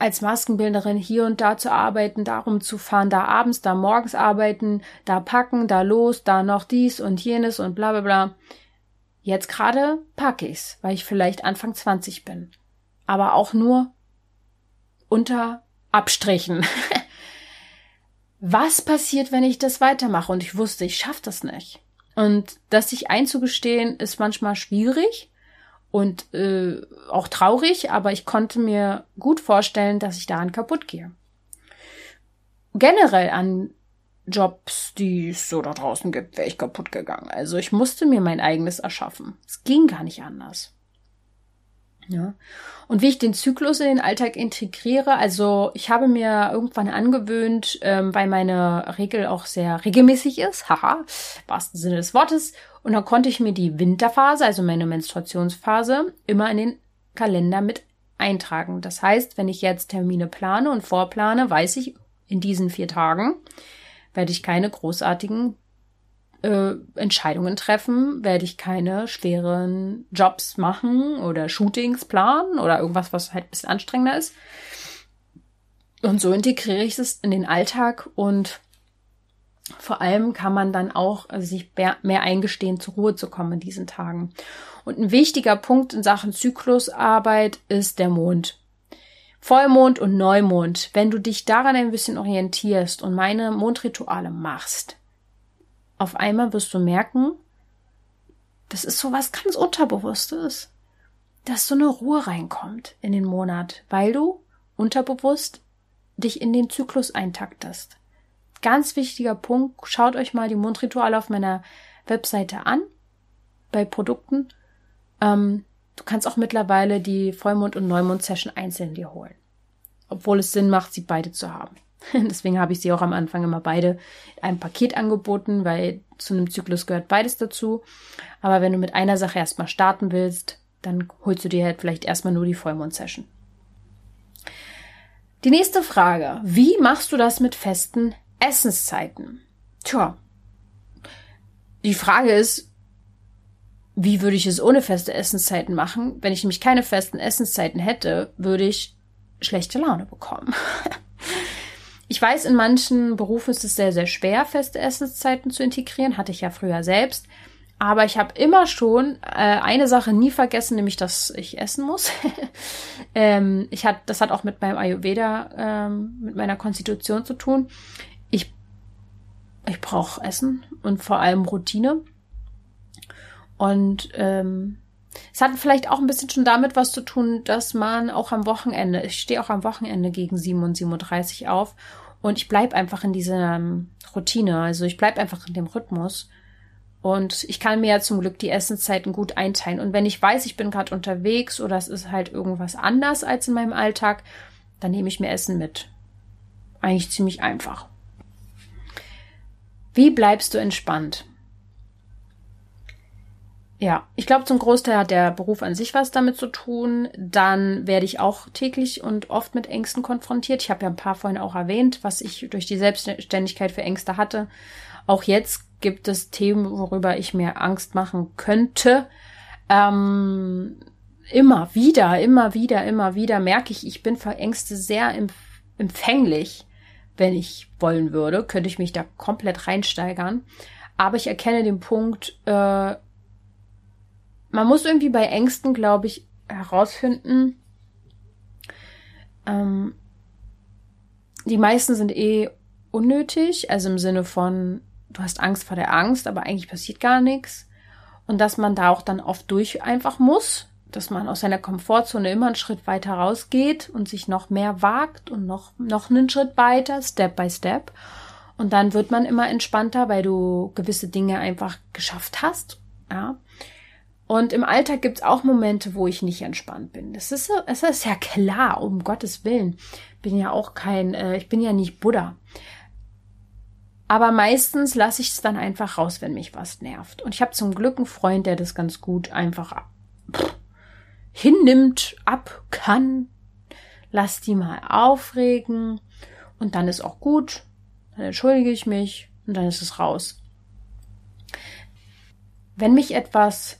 als Maskenbildnerin hier und da zu arbeiten, darum zu fahren, da abends, da morgens arbeiten, da packen, da los, da noch dies und jenes und bla bla bla. Jetzt gerade packe ich's, weil ich vielleicht Anfang 20 bin. Aber auch nur unter Abstrichen. Was passiert, wenn ich das weitermache? Und ich wusste, ich schaffe das nicht. Und das sich einzugestehen, ist manchmal schwierig und äh, auch traurig, aber ich konnte mir gut vorstellen, dass ich daran kaputt gehe. Generell an Jobs, die es so da draußen gibt, wäre ich kaputt gegangen. Also ich musste mir mein eigenes erschaffen. Es ging gar nicht anders. Ja. Und wie ich den Zyklus in den Alltag integriere, also ich habe mir irgendwann angewöhnt, ähm, weil meine Regel auch sehr regelmäßig ist, haha, wahrsten Sinne des Wortes, und dann konnte ich mir die Winterphase, also meine Menstruationsphase, immer in den Kalender mit eintragen. Das heißt, wenn ich jetzt Termine plane und vorplane, weiß ich, in diesen vier Tagen werde ich keine großartigen äh, Entscheidungen treffen, werde ich keine schweren Jobs machen oder Shootings planen oder irgendwas, was halt ein bisschen anstrengender ist. Und so integriere ich es in den Alltag und vor allem kann man dann auch also sich mehr, mehr eingestehen, zur Ruhe zu kommen in diesen Tagen. Und ein wichtiger Punkt in Sachen Zyklusarbeit ist der Mond. Vollmond und Neumond. Wenn du dich daran ein bisschen orientierst und meine Mondrituale machst, auf einmal wirst du merken, das ist so was ganz Unterbewusstes, dass so eine Ruhe reinkommt in den Monat, weil du unterbewusst dich in den Zyklus eintaktest. Ganz wichtiger Punkt, schaut euch mal die Mondrituale auf meiner Webseite an, bei Produkten. Ähm, du kannst auch mittlerweile die Vollmond- und Neumond-Session einzeln dir holen. Obwohl es Sinn macht, sie beide zu haben. Deswegen habe ich sie auch am Anfang immer beide in einem Paket angeboten, weil zu einem Zyklus gehört beides dazu. Aber wenn du mit einer Sache erstmal starten willst, dann holst du dir halt vielleicht erstmal nur die Vollmond-Session. Die nächste Frage. Wie machst du das mit festen Essenszeiten? Tja. Die Frage ist, wie würde ich es ohne feste Essenszeiten machen? Wenn ich nämlich keine festen Essenszeiten hätte, würde ich schlechte Laune bekommen. Ich weiß, in manchen Berufen ist es sehr, sehr schwer, feste Essenszeiten zu integrieren. Hatte ich ja früher selbst. Aber ich habe immer schon äh, eine Sache nie vergessen, nämlich, dass ich essen muss. ähm, ich hat, das hat auch mit meinem Ayurveda, ähm, mit meiner Konstitution zu tun. Ich, ich brauche Essen und vor allem Routine. Und ähm, es hat vielleicht auch ein bisschen schon damit was zu tun, dass man auch am Wochenende, ich stehe auch am Wochenende gegen 7 und 37 auf und ich bleib einfach in dieser ähm, Routine, also ich bleib einfach in dem Rhythmus. Und ich kann mir ja zum Glück die Essenszeiten gut einteilen. Und wenn ich weiß, ich bin gerade unterwegs oder es ist halt irgendwas anders als in meinem Alltag, dann nehme ich mir Essen mit. Eigentlich ziemlich einfach. Wie bleibst du entspannt? Ja, ich glaube, zum Großteil hat der Beruf an sich was damit zu tun. Dann werde ich auch täglich und oft mit Ängsten konfrontiert. Ich habe ja ein paar vorhin auch erwähnt, was ich durch die Selbstständigkeit für Ängste hatte. Auch jetzt gibt es Themen, worüber ich mir Angst machen könnte. Ähm, immer wieder, immer wieder, immer wieder merke ich, ich bin vor Ängste sehr empfänglich, wenn ich wollen würde, könnte ich mich da komplett reinsteigern. Aber ich erkenne den Punkt, äh, man muss irgendwie bei Ängsten, glaube ich, herausfinden, ähm, die meisten sind eh unnötig, also im Sinne von, du hast Angst vor der Angst, aber eigentlich passiert gar nichts. Und dass man da auch dann oft durch einfach muss, dass man aus seiner Komfortzone immer einen Schritt weiter rausgeht und sich noch mehr wagt und noch, noch einen Schritt weiter, Step by Step. Und dann wird man immer entspannter, weil du gewisse Dinge einfach geschafft hast. Ja. Und im Alltag gibt's auch Momente, wo ich nicht entspannt bin. Das ist, es ist ja klar, um Gottes Willen. Bin ja auch kein, äh, ich bin ja nicht Buddha. Aber meistens lasse ich es dann einfach raus, wenn mich was nervt. Und ich habe zum Glück einen Freund, der das ganz gut einfach pff, hinnimmt, ab kann. Lass die mal aufregen und dann ist auch gut dann entschuldige ich mich und dann ist es raus. Wenn mich etwas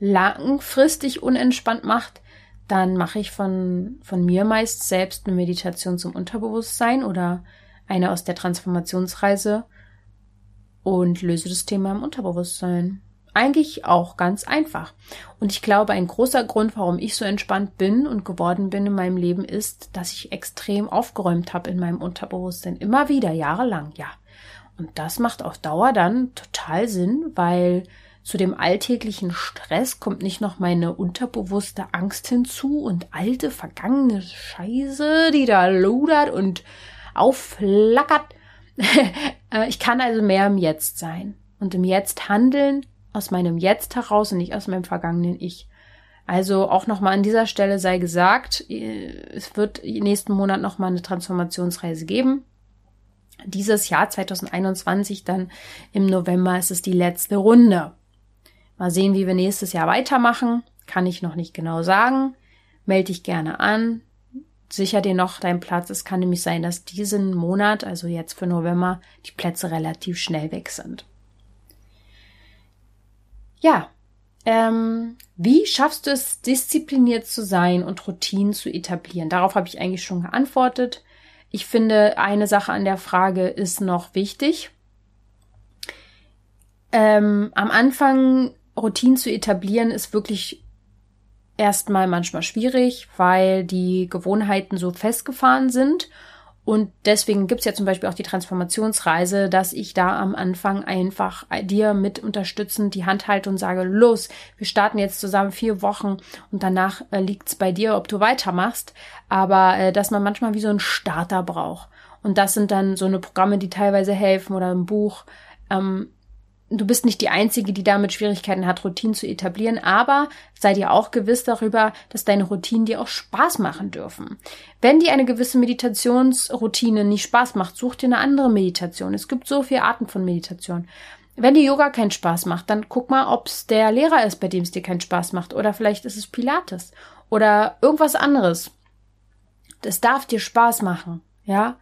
langfristig unentspannt macht, dann mache ich von, von mir meist selbst eine Meditation zum Unterbewusstsein oder eine aus der Transformationsreise und löse das Thema im Unterbewusstsein. Eigentlich auch ganz einfach. Und ich glaube, ein großer Grund, warum ich so entspannt bin und geworden bin in meinem Leben, ist, dass ich extrem aufgeräumt habe in meinem Unterbewusstsein. Immer wieder, jahrelang, ja. Und das macht auf Dauer dann total Sinn, weil zu dem alltäglichen Stress kommt nicht noch meine unterbewusste Angst hinzu und alte, vergangene Scheiße, die da lodert und aufflackert. Äh, ich kann also mehr im Jetzt sein und im Jetzt handeln aus meinem Jetzt heraus und nicht aus meinem vergangenen Ich. Also auch nochmal an dieser Stelle sei gesagt, äh, es wird nächsten Monat nochmal eine Transformationsreise geben. Dieses Jahr 2021 dann im November ist es die letzte Runde. Mal sehen, wie wir nächstes Jahr weitermachen. Kann ich noch nicht genau sagen. Melde dich gerne an. Sicher dir noch deinen Platz. Es kann nämlich sein, dass diesen Monat, also jetzt für November, die Plätze relativ schnell weg sind. Ja, ähm, wie schaffst du es, diszipliniert zu sein und Routinen zu etablieren? Darauf habe ich eigentlich schon geantwortet. Ich finde, eine Sache an der Frage ist noch wichtig. Ähm, am Anfang Routinen zu etablieren ist wirklich erstmal manchmal schwierig, weil die Gewohnheiten so festgefahren sind und deswegen gibt's ja zum Beispiel auch die Transformationsreise, dass ich da am Anfang einfach dir mit unterstützend die Hand halte und sage, los, wir starten jetzt zusammen vier Wochen und danach äh, liegt's bei dir, ob du weitermachst. Aber äh, dass man manchmal wie so einen Starter braucht. Und das sind dann so eine Programme, die teilweise helfen oder ein Buch. Ähm, du bist nicht die Einzige, die damit Schwierigkeiten hat, Routinen zu etablieren, aber sei dir auch gewiss darüber, dass deine Routinen dir auch Spaß machen dürfen. Wenn dir eine gewisse Meditationsroutine nicht Spaß macht, such dir eine andere Meditation. Es gibt so viele Arten von Meditation. Wenn dir Yoga keinen Spaß macht, dann guck mal, ob es der Lehrer ist, bei dem es dir keinen Spaß macht. Oder vielleicht ist es Pilates oder irgendwas anderes. Das darf dir Spaß machen, ja.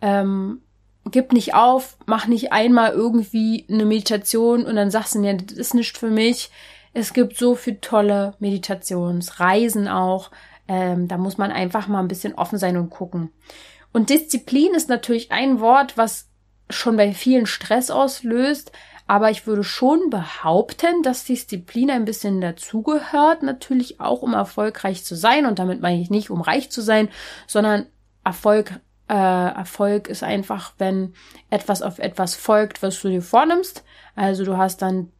Ähm, gib nicht auf, mach nicht einmal irgendwie eine Meditation und dann sagst du, ja, das ist nicht für mich. Es gibt so viele tolle Meditationsreisen auch. Ähm, da muss man einfach mal ein bisschen offen sein und gucken. Und Disziplin ist natürlich ein Wort, was schon bei vielen Stress auslöst. Aber ich würde schon behaupten, dass Disziplin ein bisschen dazugehört, natürlich auch um erfolgreich zu sein. Und damit meine ich nicht, um reich zu sein, sondern Erfolg äh, Erfolg ist einfach, wenn etwas auf etwas folgt, was du dir vornimmst. Also du hast dann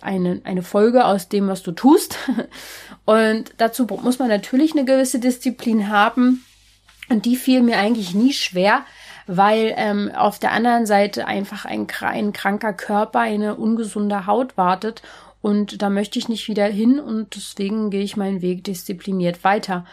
eine, eine Folge aus dem, was du tust. Und dazu muss man natürlich eine gewisse Disziplin haben. Und die fiel mir eigentlich nie schwer, weil ähm, auf der anderen Seite einfach ein, ein kranker Körper, eine ungesunde Haut wartet. Und da möchte ich nicht wieder hin und deswegen gehe ich meinen Weg diszipliniert weiter.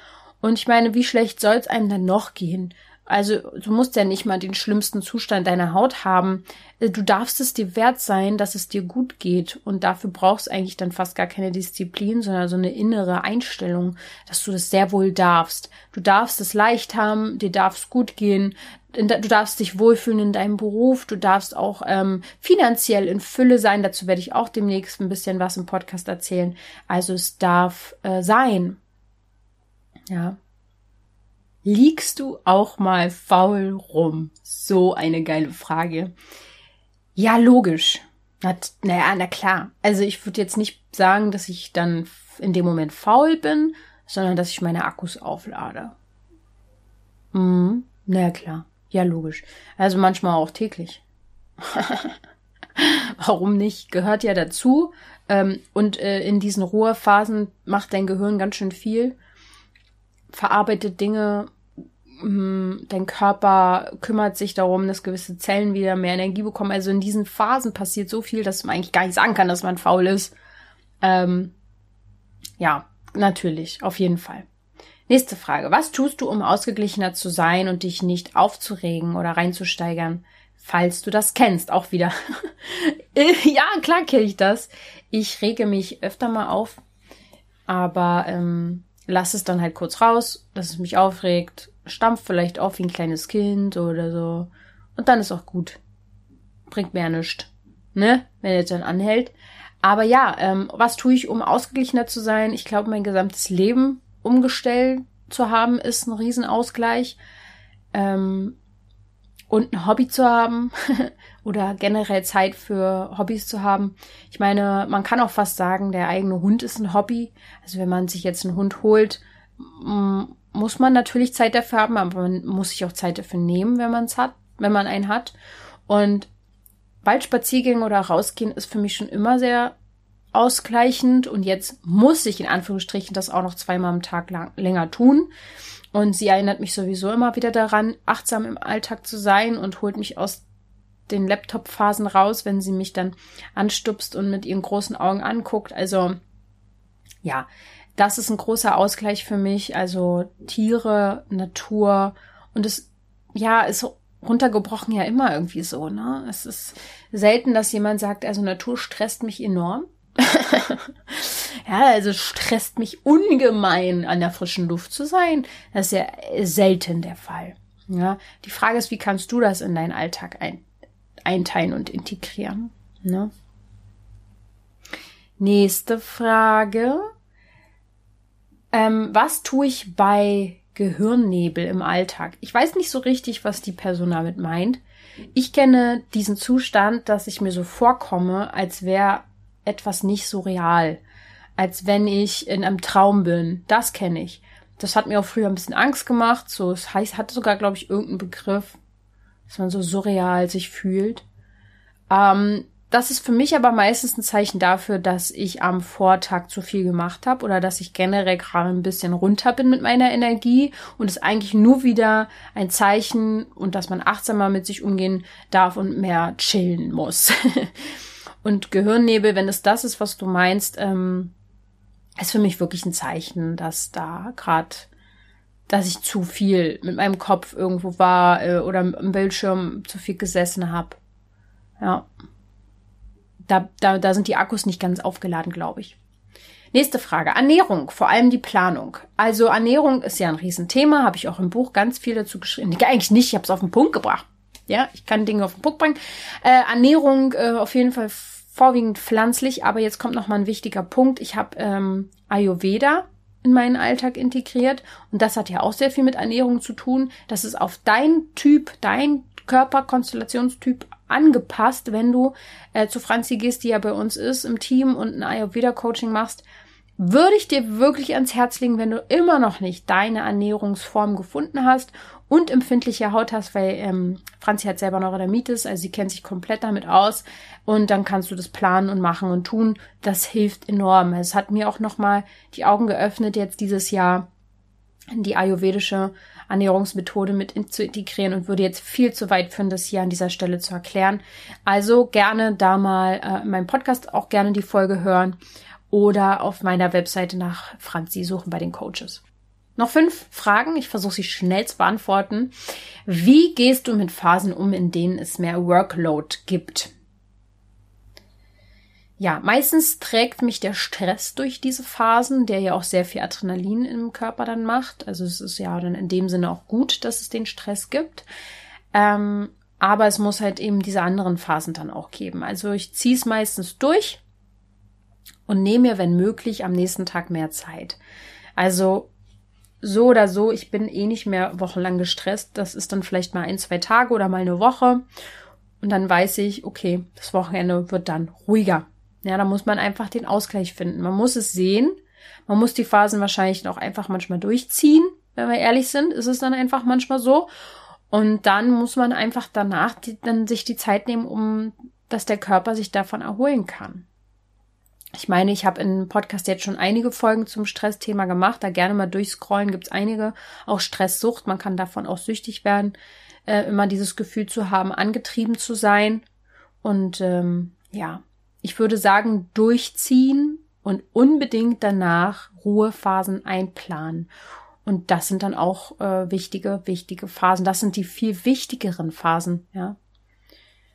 Und ich meine, wie schlecht soll es einem dann noch gehen? Also du musst ja nicht mal den schlimmsten Zustand deiner Haut haben. Äh, du darfst es dir wert sein, dass es dir gut geht. Und dafür brauchst du eigentlich dann fast gar keine Disziplin, sondern so eine innere Einstellung, dass du das sehr wohl darfst. Du darfst es leicht haben, dir darf es gut gehen, du darfst dich wohlfühlen in deinem Beruf, du darfst auch ähm, finanziell in Fülle sein. Dazu werde ich auch demnächst ein bisschen was im Podcast erzählen. Also es darf äh, sein. Ja. Liegst du auch mal faul rum? So eine geile Frage. Ja, logisch. Na, naja, na klar. Also ich würde jetzt nicht sagen, dass ich dann in dem Moment faul bin, sondern dass ich meine Akkus auflade. Mhm. Na klar. Ja, logisch. Also manchmal auch täglich. Warum nicht? Gehört ja dazu. Ähm, und äh, in diesen Ruhephasen macht dein Gehirn ganz schön viel. Verarbeitet Dinge. Hm, dein Körper kümmert sich darum, dass gewisse Zellen wieder mehr Energie bekommen. Also in diesen Phasen passiert so viel, dass man eigentlich gar nicht sagen kann, dass man faul ist. Ähm, ja, natürlich, auf jeden Fall. Nächste Frage. Was tust du, um ausgeglichener zu sein und dich nicht aufzuregen oder reinzusteigern? Falls du das kennst, auch wieder. ja, klar kenne ich das. Ich rege mich öfter mal auf, aber ähm, lass es dann halt kurz raus, dass es mich aufregt, stampft vielleicht auf wie ein kleines Kind oder so. Und dann ist auch gut. Bringt mir ja nichts. Ne? Wenn es dann anhält. Aber ja, ähm, was tue ich, um ausgeglichener zu sein? Ich glaube, mein gesamtes Leben umgestellt zu haben, ist ein Riesenausgleich. Ähm, und ein Hobby zu haben oder generell Zeit für Hobbys zu haben. Ich meine, man kann auch fast sagen, der eigene Hund ist ein Hobby. Also wenn man sich jetzt einen Hund holt, muss man natürlich Zeit dafür haben, aber man muss sich auch Zeit dafür nehmen, wenn man es hat, wenn man einen hat. Und Waldspaziergänge oder rausgehen ist für mich schon immer sehr ausgleichend und jetzt muss ich in Anführungsstrichen das auch noch zweimal am Tag lang, länger tun. Und sie erinnert mich sowieso immer wieder daran, achtsam im Alltag zu sein und holt mich aus den Laptop-Phasen raus, wenn sie mich dann anstupst und mit ihren großen Augen anguckt. Also ja, das ist ein großer Ausgleich für mich. Also Tiere, Natur und es ja ist runtergebrochen ja immer irgendwie so. Ne, es ist selten, dass jemand sagt, also Natur stresst mich enorm. ja, also stresst mich ungemein, an der frischen Luft zu sein. Das ist ja selten der Fall. Ja, die Frage ist, wie kannst du das in deinen Alltag ein, einteilen und integrieren? Ne? Nächste Frage. Ähm, was tue ich bei Gehirnnebel im Alltag? Ich weiß nicht so richtig, was die Person damit meint. Ich kenne diesen Zustand, dass ich mir so vorkomme, als wäre etwas nicht so real, als wenn ich in einem Traum bin. Das kenne ich. Das hat mir auch früher ein bisschen Angst gemacht. So, es heißt, hatte sogar, glaube ich, irgendeinen Begriff, dass man so surreal sich fühlt. Ähm, das ist für mich aber meistens ein Zeichen dafür, dass ich am Vortag zu viel gemacht habe oder dass ich generell gerade ein bisschen runter bin mit meiner Energie und es eigentlich nur wieder ein Zeichen und dass man achtsamer mit sich umgehen darf und mehr chillen muss. Und Gehirnnebel, wenn es das ist, was du meinst, ähm, ist für mich wirklich ein Zeichen, dass da gerade, dass ich zu viel mit meinem Kopf irgendwo war äh, oder im Bildschirm zu viel gesessen habe. Ja. Da, da, da sind die Akkus nicht ganz aufgeladen, glaube ich. Nächste Frage. Ernährung, vor allem die Planung. Also Ernährung ist ja ein Riesenthema, habe ich auch im Buch ganz viel dazu geschrieben. Eigentlich nicht, ich habe es auf den Punkt gebracht. Ja, ich kann Dinge auf den Punkt bringen. Äh, Ernährung äh, auf jeden Fall vorwiegend pflanzlich, aber jetzt kommt noch mal ein wichtiger Punkt. Ich habe ähm, Ayurveda in meinen Alltag integriert und das hat ja auch sehr viel mit Ernährung zu tun. Das ist auf dein Typ, dein Körperkonstellationstyp angepasst, wenn du äh, zu Franzi gehst, die ja bei uns ist im Team und ein Ayurveda-Coaching machst würde ich dir wirklich ans Herz legen, wenn du immer noch nicht deine Ernährungsform gefunden hast und empfindliche Haut hast, weil ähm, Franzi hat selber Neurodermitis, also sie kennt sich komplett damit aus und dann kannst du das planen und machen und tun. Das hilft enorm. Es hat mir auch nochmal die Augen geöffnet, jetzt dieses Jahr die ayurvedische Ernährungsmethode mit in, zu integrieren und würde jetzt viel zu weit führen, das hier an dieser Stelle zu erklären. Also gerne da mal äh, in meinem Podcast auch gerne die Folge hören oder auf meiner Webseite nach Franzi suchen bei den Coaches. Noch fünf Fragen, ich versuche sie schnell zu beantworten. Wie gehst du mit Phasen um, in denen es mehr Workload gibt? Ja, meistens trägt mich der Stress durch diese Phasen, der ja auch sehr viel Adrenalin im Körper dann macht. Also es ist ja dann in dem Sinne auch gut, dass es den Stress gibt. Ähm, aber es muss halt eben diese anderen Phasen dann auch geben. Also ich ziehe es meistens durch und nehme mir, wenn möglich, am nächsten Tag mehr Zeit. Also so oder so, ich bin eh nicht mehr wochenlang gestresst. Das ist dann vielleicht mal ein, zwei Tage oder mal eine Woche. Und dann weiß ich, okay, das Wochenende wird dann ruhiger. Ja, da muss man einfach den Ausgleich finden. Man muss es sehen. Man muss die Phasen wahrscheinlich auch einfach manchmal durchziehen. Wenn wir ehrlich sind, ist es dann einfach manchmal so. Und dann muss man einfach danach die, dann sich die Zeit nehmen, um dass der Körper sich davon erholen kann. Ich meine, ich habe im Podcast jetzt schon einige Folgen zum Stressthema gemacht. Da gerne mal durchscrollen, gibt's einige. Auch Stresssucht, man kann davon auch süchtig werden. Äh, immer dieses Gefühl zu haben, angetrieben zu sein. Und ähm, ja, ich würde sagen, durchziehen und unbedingt danach Ruhephasen einplanen. Und das sind dann auch äh, wichtige, wichtige Phasen. Das sind die viel wichtigeren Phasen, ja.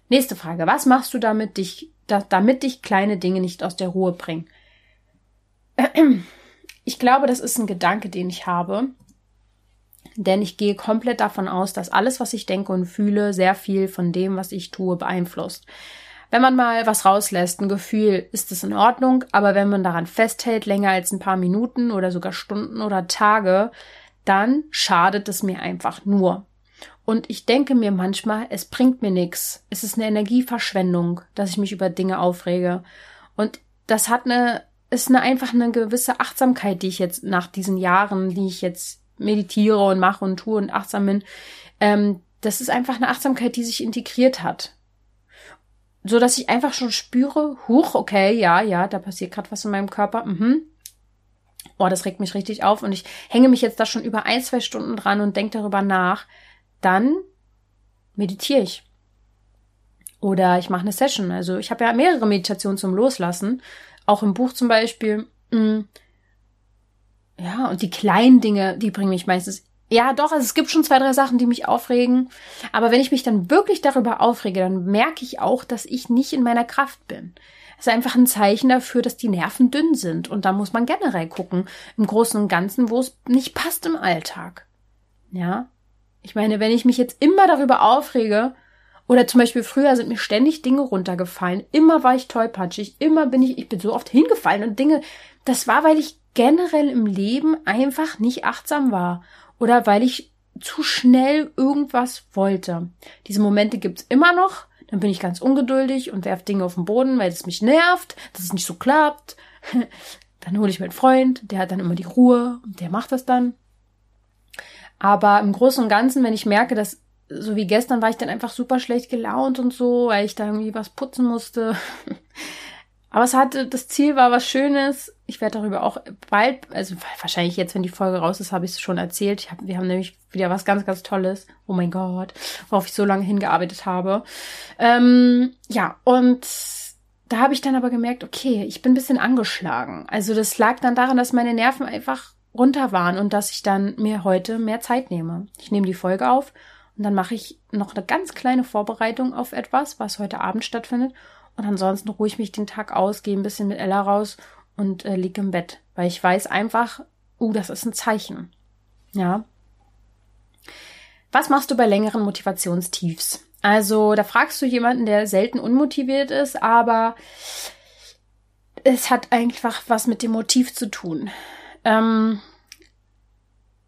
Nächste Frage. Was machst du damit, dich da, damit dich kleine Dinge nicht aus der Ruhe bringen. Ich glaube, das ist ein Gedanke, den ich habe. Denn ich gehe komplett davon aus, dass alles, was ich denke und fühle, sehr viel von dem, was ich tue, beeinflusst. Wenn man mal was rauslässt, ein Gefühl, ist es in Ordnung, aber wenn man daran festhält, länger als ein paar Minuten oder sogar Stunden oder Tage, dann schadet es mir einfach nur. Und ich denke mir manchmal, es bringt mir nichts. Es ist eine Energieverschwendung, dass ich mich über Dinge aufrege. Und das hat eine, ist eine einfach eine gewisse Achtsamkeit, die ich jetzt nach diesen Jahren, die ich jetzt meditiere und mache und tue und achtsam bin, ähm, das ist einfach eine Achtsamkeit, die sich integriert hat. So dass ich einfach schon spüre, huch, okay, ja, ja, da passiert gerade was in meinem Körper. Mhm. Oh, das regt mich richtig auf und ich hänge mich jetzt da schon über ein, zwei Stunden dran und denke darüber nach, dann meditiere ich. Oder ich mache eine Session. Also ich habe ja mehrere Meditationen zum Loslassen. Auch im Buch zum Beispiel. Mm. Ja, und die kleinen Dinge, die bringen mich meistens. Ja, doch, also es gibt schon zwei, drei Sachen, die mich aufregen. Aber wenn ich mich dann wirklich darüber aufrege, dann merke ich auch, dass ich nicht in meiner Kraft bin. Das ist einfach ein Zeichen dafür, dass die Nerven dünn sind. Und da muss man generell gucken, im Großen und Ganzen, wo es nicht passt im Alltag. Ja, ich meine, wenn ich mich jetzt immer darüber aufrege, oder zum Beispiel früher sind mir ständig Dinge runtergefallen, immer war ich tollpatschig, immer bin ich, ich bin so oft hingefallen und Dinge, das war, weil ich generell im Leben einfach nicht achtsam war oder weil ich zu schnell irgendwas wollte. Diese Momente gibt's immer noch, dann bin ich ganz ungeduldig und werf Dinge auf den Boden, weil es mich nervt, dass es nicht so klappt. Dann hole ich meinen Freund, der hat dann immer die Ruhe und der macht das dann. Aber im Großen und Ganzen, wenn ich merke, dass so wie gestern war ich dann einfach super schlecht gelaunt und so, weil ich da irgendwie was putzen musste. Aber es hatte, das Ziel war was Schönes. Ich werde darüber auch bald, also wahrscheinlich jetzt, wenn die Folge raus ist, habe ich es schon erzählt. Ich hab, wir haben nämlich wieder was ganz, ganz Tolles. Oh mein Gott, worauf ich so lange hingearbeitet habe. Ähm, ja, und da habe ich dann aber gemerkt, okay, ich bin ein bisschen angeschlagen. Also das lag dann daran, dass meine Nerven einfach runter waren und dass ich dann mir heute mehr Zeit nehme. Ich nehme die Folge auf und dann mache ich noch eine ganz kleine Vorbereitung auf etwas, was heute Abend stattfindet. Und ansonsten ruhe ich mich den Tag aus, gehe ein bisschen mit Ella raus und äh, liege im Bett, weil ich weiß einfach, uh, das ist ein Zeichen. Ja. Was machst du bei längeren Motivationstiefs? Also, da fragst du jemanden, der selten unmotiviert ist, aber es hat einfach was mit dem Motiv zu tun. Ähm,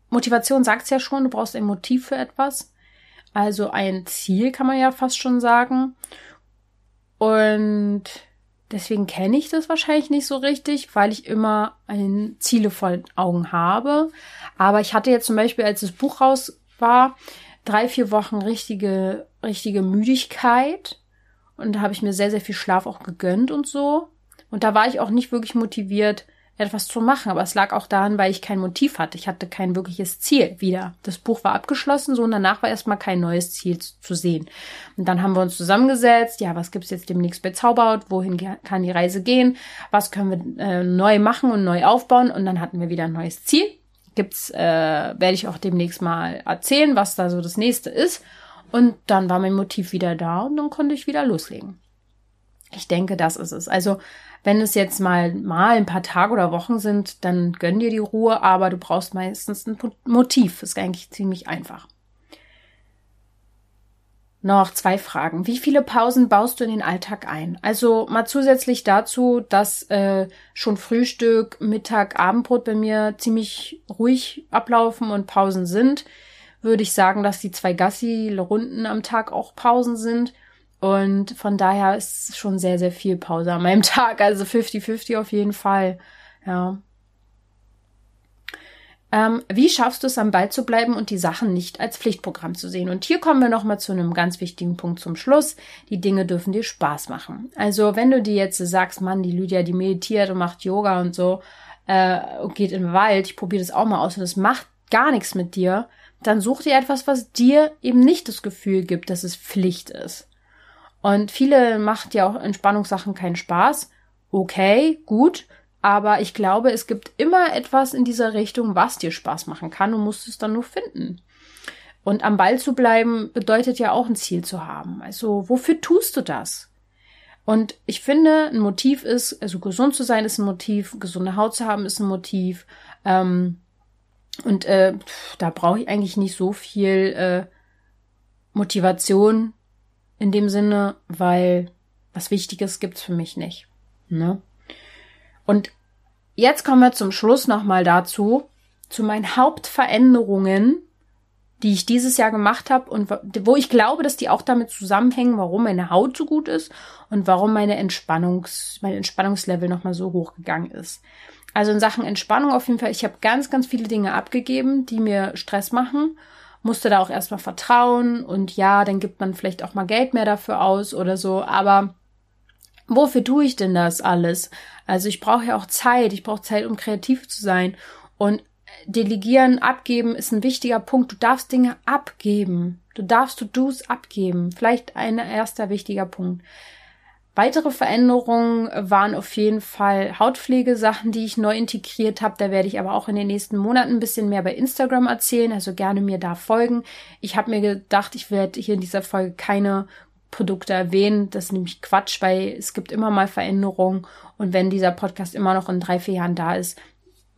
Motivation sagt es ja schon, du brauchst ein Motiv für etwas. Also ein Ziel kann man ja fast schon sagen. Und deswegen kenne ich das wahrscheinlich nicht so richtig, weil ich immer ein Ziele den Augen habe. Aber ich hatte jetzt zum Beispiel, als das Buch raus war, drei, vier Wochen richtige, richtige Müdigkeit. Und da habe ich mir sehr, sehr viel Schlaf auch gegönnt und so. Und da war ich auch nicht wirklich motiviert, etwas zu machen. Aber es lag auch daran, weil ich kein Motiv hatte. Ich hatte kein wirkliches Ziel wieder. Das Buch war abgeschlossen, so und danach war erstmal kein neues Ziel zu sehen. Und dann haben wir uns zusammengesetzt. Ja, was gibt's jetzt demnächst bei Zauberhaut? Wohin kann die Reise gehen? Was können wir äh, neu machen und neu aufbauen? Und dann hatten wir wieder ein neues Ziel. Gibt's, äh, werde ich auch demnächst mal erzählen, was da so das nächste ist. Und dann war mein Motiv wieder da und dann konnte ich wieder loslegen. Ich denke, das ist es. Also wenn es jetzt mal, mal ein paar Tage oder Wochen sind, dann gönn dir die Ruhe, aber du brauchst meistens ein Motiv. Ist eigentlich ziemlich einfach. noch zwei Fragen. Wie viele Pausen baust du in den Alltag ein? Also mal zusätzlich dazu, dass äh, schon Frühstück, Mittag, Abendbrot bei mir ziemlich ruhig ablaufen und Pausen sind, würde ich sagen, dass die zwei Gassi-Runden am Tag auch Pausen sind. Und von daher ist schon sehr, sehr viel Pause an meinem Tag. Also 50-50 auf jeden Fall. Ja. Ähm, wie schaffst du es, am Ball zu bleiben und die Sachen nicht als Pflichtprogramm zu sehen? Und hier kommen wir nochmal zu einem ganz wichtigen Punkt zum Schluss. Die Dinge dürfen dir Spaß machen. Also wenn du dir jetzt sagst, Mann, die Lydia, die meditiert und macht Yoga und so äh, und geht in den Wald, ich probiere das auch mal aus und es macht gar nichts mit dir, dann such dir etwas, was dir eben nicht das Gefühl gibt, dass es Pflicht ist. Und viele macht ja auch Entspannungssachen keinen Spaß. Okay, gut. Aber ich glaube, es gibt immer etwas in dieser Richtung, was dir Spaß machen kann und musst es dann nur finden. Und am Ball zu bleiben bedeutet ja auch ein Ziel zu haben. Also wofür tust du das? Und ich finde, ein Motiv ist, also gesund zu sein ist ein Motiv, gesunde Haut zu haben ist ein Motiv. Ähm, und äh, da brauche ich eigentlich nicht so viel äh, Motivation in dem Sinne, weil was Wichtiges gibt's für mich nicht. Ne? Und jetzt kommen wir zum Schluss nochmal dazu, zu meinen Hauptveränderungen, die ich dieses Jahr gemacht habe und wo ich glaube, dass die auch damit zusammenhängen, warum meine Haut so gut ist und warum meine Entspannungs, mein Entspannungslevel nochmal so hoch gegangen ist. Also in Sachen Entspannung auf jeden Fall, ich habe ganz, ganz viele Dinge abgegeben, die mir Stress machen, musste da auch erstmal vertrauen und ja, dann gibt man vielleicht auch mal Geld mehr dafür aus oder so, aber wofür tue ich denn das alles? Also ich brauche ja auch Zeit, ich brauche Zeit, um kreativ zu sein. Und delegieren, abgeben ist ein wichtiger Punkt. Du darfst Dinge abgeben. Du darfst du Do's abgeben. Vielleicht ein erster wichtiger Punkt. Weitere Veränderungen waren auf jeden Fall Hautpflegesachen, die ich neu integriert habe. Da werde ich aber auch in den nächsten Monaten ein bisschen mehr bei Instagram erzählen, also gerne mir da folgen. Ich habe mir gedacht, ich werde hier in dieser Folge keine Produkte erwähnen. Das ist nämlich Quatsch, weil es gibt immer mal Veränderungen. Und wenn dieser Podcast immer noch in drei, vier Jahren da ist,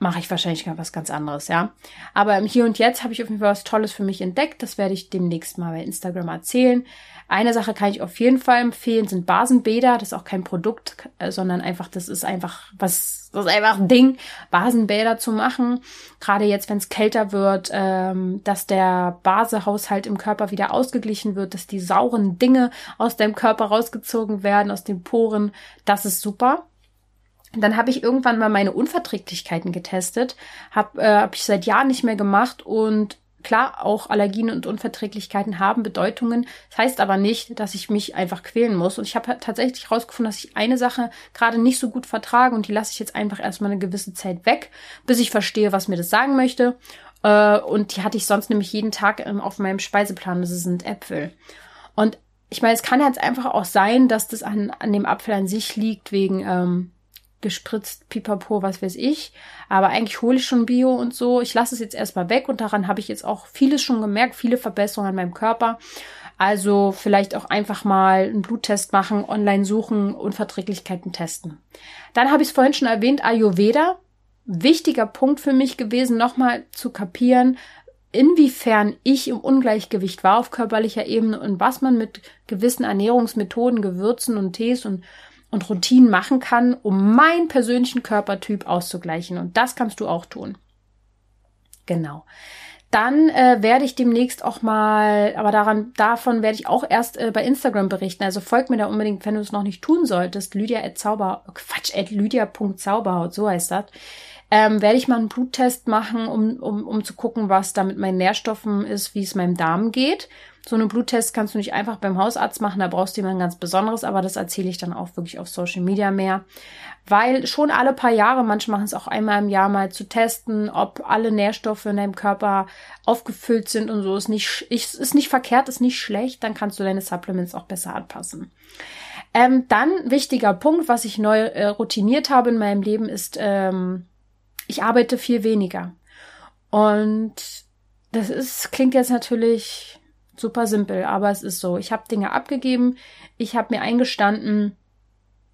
mache ich wahrscheinlich was ganz anderes, ja. Aber im Hier und Jetzt habe ich auf jeden Fall was Tolles für mich entdeckt. Das werde ich demnächst mal bei Instagram erzählen. Eine Sache kann ich auf jeden Fall empfehlen, sind Basenbäder. Das ist auch kein Produkt, äh, sondern einfach, das ist einfach was, das ist einfach ein Ding, Basenbäder zu machen. Gerade jetzt, wenn es kälter wird, ähm, dass der Basehaushalt im Körper wieder ausgeglichen wird, dass die sauren Dinge aus deinem Körper rausgezogen werden, aus den Poren. Das ist super. Dann habe ich irgendwann mal meine Unverträglichkeiten getestet, habe äh, hab ich seit Jahren nicht mehr gemacht und Klar, auch Allergien und Unverträglichkeiten haben Bedeutungen. Das heißt aber nicht, dass ich mich einfach quälen muss. Und ich habe tatsächlich herausgefunden, dass ich eine Sache gerade nicht so gut vertrage und die lasse ich jetzt einfach erstmal eine gewisse Zeit weg, bis ich verstehe, was mir das sagen möchte. Äh, und die hatte ich sonst nämlich jeden Tag ähm, auf meinem Speiseplan. Das sind Äpfel. Und ich meine, es kann jetzt einfach auch sein, dass das an, an dem Apfel an sich liegt, wegen ähm, gespritzt, pipapo, was weiß ich. Aber eigentlich hole ich schon Bio und so. Ich lasse es jetzt erstmal weg und daran habe ich jetzt auch vieles schon gemerkt, viele Verbesserungen an meinem Körper. Also vielleicht auch einfach mal einen Bluttest machen, online suchen, Unverträglichkeiten testen. Dann habe ich es vorhin schon erwähnt, Ayurveda. Wichtiger Punkt für mich gewesen, nochmal zu kapieren, inwiefern ich im Ungleichgewicht war auf körperlicher Ebene und was man mit gewissen Ernährungsmethoden, Gewürzen und Tees und und Routinen machen kann, um meinen persönlichen Körpertyp auszugleichen. Und das kannst du auch tun. Genau. Dann äh, werde ich demnächst auch mal, aber daran, davon werde ich auch erst äh, bei Instagram berichten. Also folg mir da unbedingt, wenn du es noch nicht tun solltest. Lydia at Zauber, Quatsch, at Lydia.zauberhaut, so heißt das. Ähm, werde ich mal einen Bluttest machen, um, um, um zu gucken, was da mit meinen Nährstoffen ist, wie es meinem Darm geht. So einen Bluttest kannst du nicht einfach beim Hausarzt machen, da brauchst du jemand ganz Besonderes, aber das erzähle ich dann auch wirklich auf Social Media mehr. Weil schon alle paar Jahre, manche machen es auch einmal im Jahr mal zu testen, ob alle Nährstoffe in deinem Körper aufgefüllt sind und so, ist nicht, ist nicht verkehrt, ist nicht schlecht, dann kannst du deine Supplements auch besser anpassen. Ähm, dann wichtiger Punkt, was ich neu äh, routiniert habe in meinem Leben, ist, ähm, ich arbeite viel weniger. Und das ist, klingt jetzt natürlich Super simpel, aber es ist so. Ich habe Dinge abgegeben, ich habe mir eingestanden,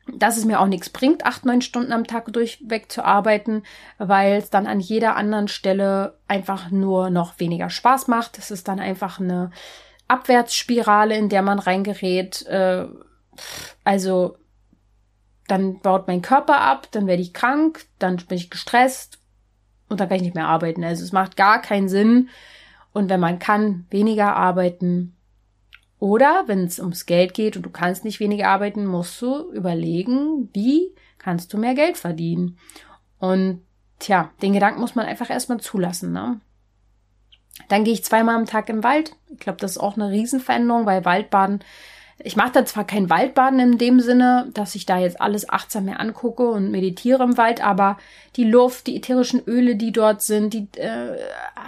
dass es mir auch nichts bringt, acht, neun Stunden am Tag durchweg zu arbeiten, weil es dann an jeder anderen Stelle einfach nur noch weniger Spaß macht. Es ist dann einfach eine Abwärtsspirale, in der man reingerät. Äh, also dann baut mein Körper ab, dann werde ich krank, dann bin ich gestresst und dann kann ich nicht mehr arbeiten. Also es macht gar keinen Sinn. Und wenn man kann, weniger arbeiten. Oder wenn es ums Geld geht und du kannst nicht weniger arbeiten, musst du überlegen, wie kannst du mehr Geld verdienen. Und tja, den Gedanken muss man einfach erstmal zulassen. Ne? Dann gehe ich zweimal am Tag im Wald. Ich glaube, das ist auch eine Riesenveränderung, weil Waldbaden ich mache da zwar kein Waldbaden in dem Sinne, dass ich da jetzt alles achtsam mehr angucke und meditiere im Wald, aber die Luft, die ätherischen Öle, die dort sind, die äh,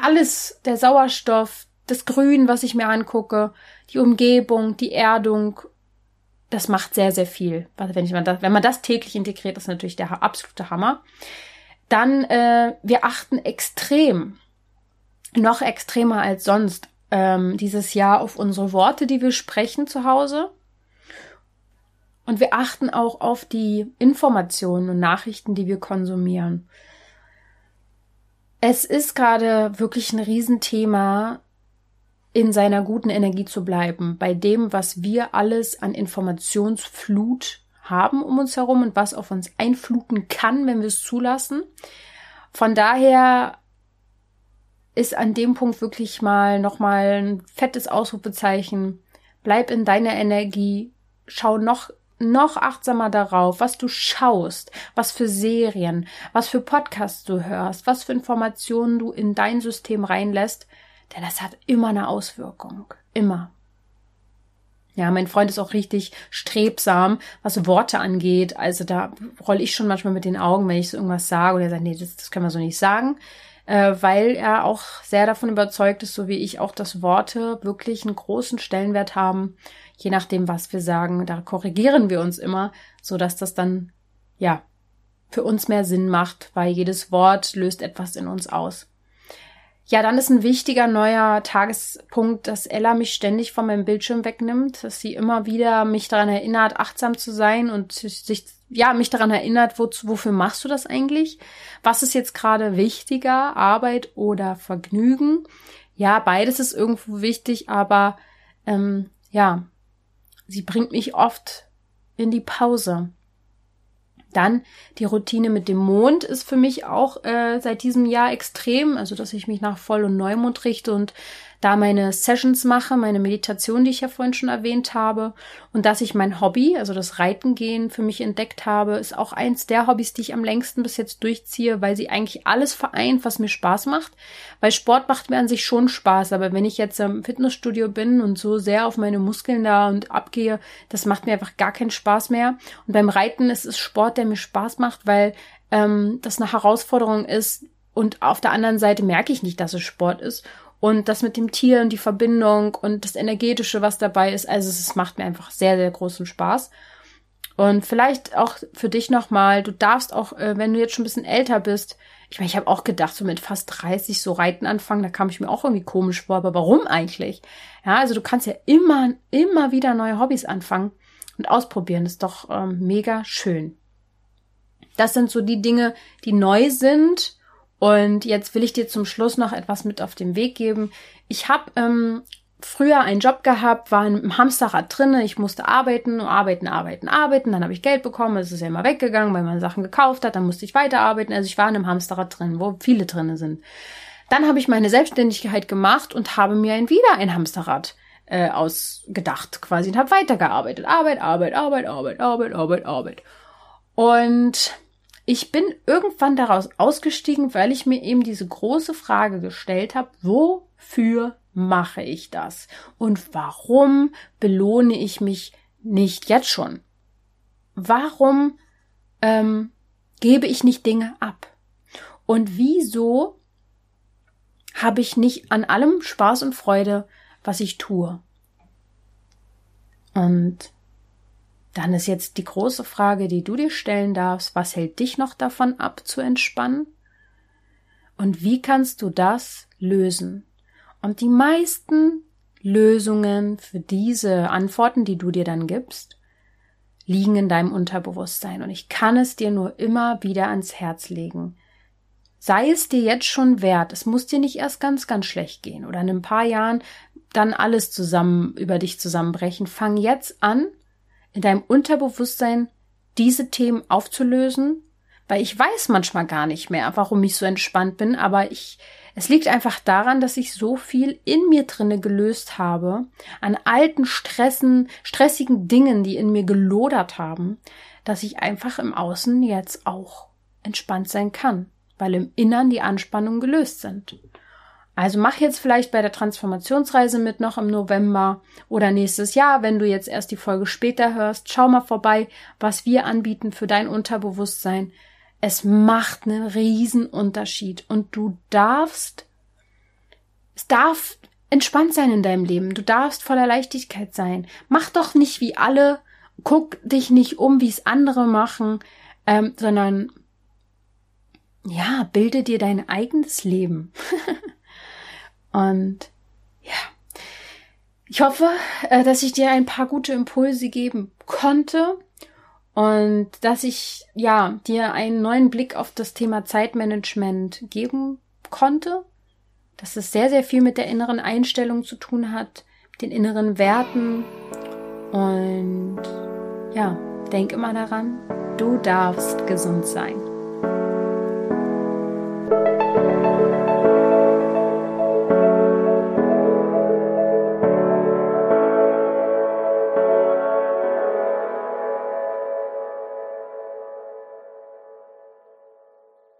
alles, der Sauerstoff, das Grün, was ich mir angucke, die Umgebung, die Erdung, das macht sehr, sehr viel. Wenn, ich wenn man das täglich integriert, ist natürlich der absolute Hammer. Dann, äh, wir achten extrem, noch extremer als sonst ähm, dieses Jahr auf unsere Worte, die wir sprechen zu Hause. Und wir achten auch auf die Informationen und Nachrichten, die wir konsumieren. Es ist gerade wirklich ein Riesenthema, in seiner guten Energie zu bleiben, bei dem, was wir alles an Informationsflut haben um uns herum und was auf uns einfluten kann, wenn wir es zulassen. Von daher ist an dem Punkt wirklich mal nochmal ein fettes Ausrufezeichen. Bleib in deiner Energie. Schau noch, noch achtsamer darauf, was du schaust, was für Serien, was für Podcasts du hörst, was für Informationen du in dein System reinlässt. Denn das hat immer eine Auswirkung. Immer. Ja, mein Freund ist auch richtig strebsam, was Worte angeht. Also da rolle ich schon manchmal mit den Augen, wenn ich so irgendwas sage und er sagt, nee, das, das können wir so nicht sagen äh, weil er auch sehr davon überzeugt ist, so wie ich auch, dass Worte wirklich einen großen Stellenwert haben, je nachdem, was wir sagen. Da korrigieren wir uns immer, so dass das dann, ja, für uns mehr Sinn macht, weil jedes Wort löst etwas in uns aus. Ja, dann ist ein wichtiger neuer Tagespunkt, dass Ella mich ständig von meinem Bildschirm wegnimmt, dass sie immer wieder mich daran erinnert, achtsam zu sein und sich, ja, mich daran erinnert, wo, wofür machst du das eigentlich? Was ist jetzt gerade wichtiger, Arbeit oder Vergnügen? Ja, beides ist irgendwo wichtig, aber ähm, ja, sie bringt mich oft in die Pause. Dann die Routine mit dem Mond ist für mich auch äh, seit diesem Jahr extrem, also dass ich mich nach Voll- und Neumond richte und da meine Sessions mache, meine Meditation, die ich ja vorhin schon erwähnt habe. Und dass ich mein Hobby, also das Reiten gehen, für mich entdeckt habe, ist auch eins der Hobbys, die ich am längsten bis jetzt durchziehe, weil sie eigentlich alles vereint, was mir Spaß macht. Weil Sport macht mir an sich schon Spaß, aber wenn ich jetzt im Fitnessstudio bin und so sehr auf meine Muskeln da und abgehe, das macht mir einfach gar keinen Spaß mehr. Und beim Reiten ist es Sport, der mir Spaß macht, weil ähm, das eine Herausforderung ist, und auf der anderen Seite merke ich nicht, dass es Sport ist. Und das mit dem Tier und die Verbindung und das Energetische, was dabei ist, also es macht mir einfach sehr, sehr großen Spaß. Und vielleicht auch für dich nochmal, du darfst auch, äh, wenn du jetzt schon ein bisschen älter bist, ich meine, ich habe auch gedacht, so mit fast 30 so Reiten anfangen, da kam ich mir auch irgendwie komisch vor, aber warum eigentlich? Ja, also du kannst ja immer, immer wieder neue Hobbys anfangen und ausprobieren. Das ist doch ähm, mega schön. Das sind so die Dinge, die neu sind und jetzt will ich dir zum Schluss noch etwas mit auf den Weg geben. Ich habe ähm, früher einen Job gehabt, war im Hamsterrad drinne. Ich musste arbeiten, arbeiten, arbeiten, arbeiten. Dann habe ich Geld bekommen. Es ist ja immer weggegangen, weil man Sachen gekauft hat. Dann musste ich weiterarbeiten. Also ich war in einem Hamsterrad drin, wo viele drinne sind. Dann habe ich meine Selbstständigkeit gemacht und habe mir ein, wieder ein Hamsterrad äh, ausgedacht quasi und habe weitergearbeitet. Arbeit, Arbeit, Arbeit, Arbeit, Arbeit, Arbeit, Arbeit. Und ich bin irgendwann daraus ausgestiegen, weil ich mir eben diese große Frage gestellt habe, wofür mache ich das? Und warum belohne ich mich nicht jetzt schon? Warum ähm, gebe ich nicht Dinge ab? Und wieso habe ich nicht an allem Spaß und Freude, was ich tue? Und dann ist jetzt die große Frage, die du dir stellen darfst, was hält dich noch davon ab zu entspannen? Und wie kannst du das lösen? Und die meisten Lösungen für diese Antworten, die du dir dann gibst, liegen in deinem Unterbewusstsein. Und ich kann es dir nur immer wieder ans Herz legen. sei es dir jetzt schon wert. Es muss dir nicht erst ganz, ganz schlecht gehen oder in ein paar Jahren dann alles zusammen über dich zusammenbrechen. Fang jetzt an, in deinem Unterbewusstsein diese Themen aufzulösen, weil ich weiß manchmal gar nicht mehr, warum ich so entspannt bin, aber ich, es liegt einfach daran, dass ich so viel in mir drinne gelöst habe, an alten Stressen, stressigen Dingen, die in mir gelodert haben, dass ich einfach im Außen jetzt auch entspannt sein kann, weil im Innern die Anspannungen gelöst sind. Also mach jetzt vielleicht bei der Transformationsreise mit noch im November oder nächstes Jahr, wenn du jetzt erst die Folge später hörst. Schau mal vorbei, was wir anbieten für dein Unterbewusstsein. Es macht einen riesen Unterschied und du darfst, es darf entspannt sein in deinem Leben. Du darfst voller Leichtigkeit sein. Mach doch nicht wie alle, guck dich nicht um, wie es andere machen, ähm, sondern ja, bilde dir dein eigenes Leben. Und ja, ich hoffe, äh, dass ich dir ein paar gute Impulse geben konnte und dass ich ja dir einen neuen Blick auf das Thema Zeitmanagement geben konnte, dass es sehr sehr viel mit der inneren Einstellung zu tun hat, den inneren Werten und ja, denk immer daran, du darfst gesund sein.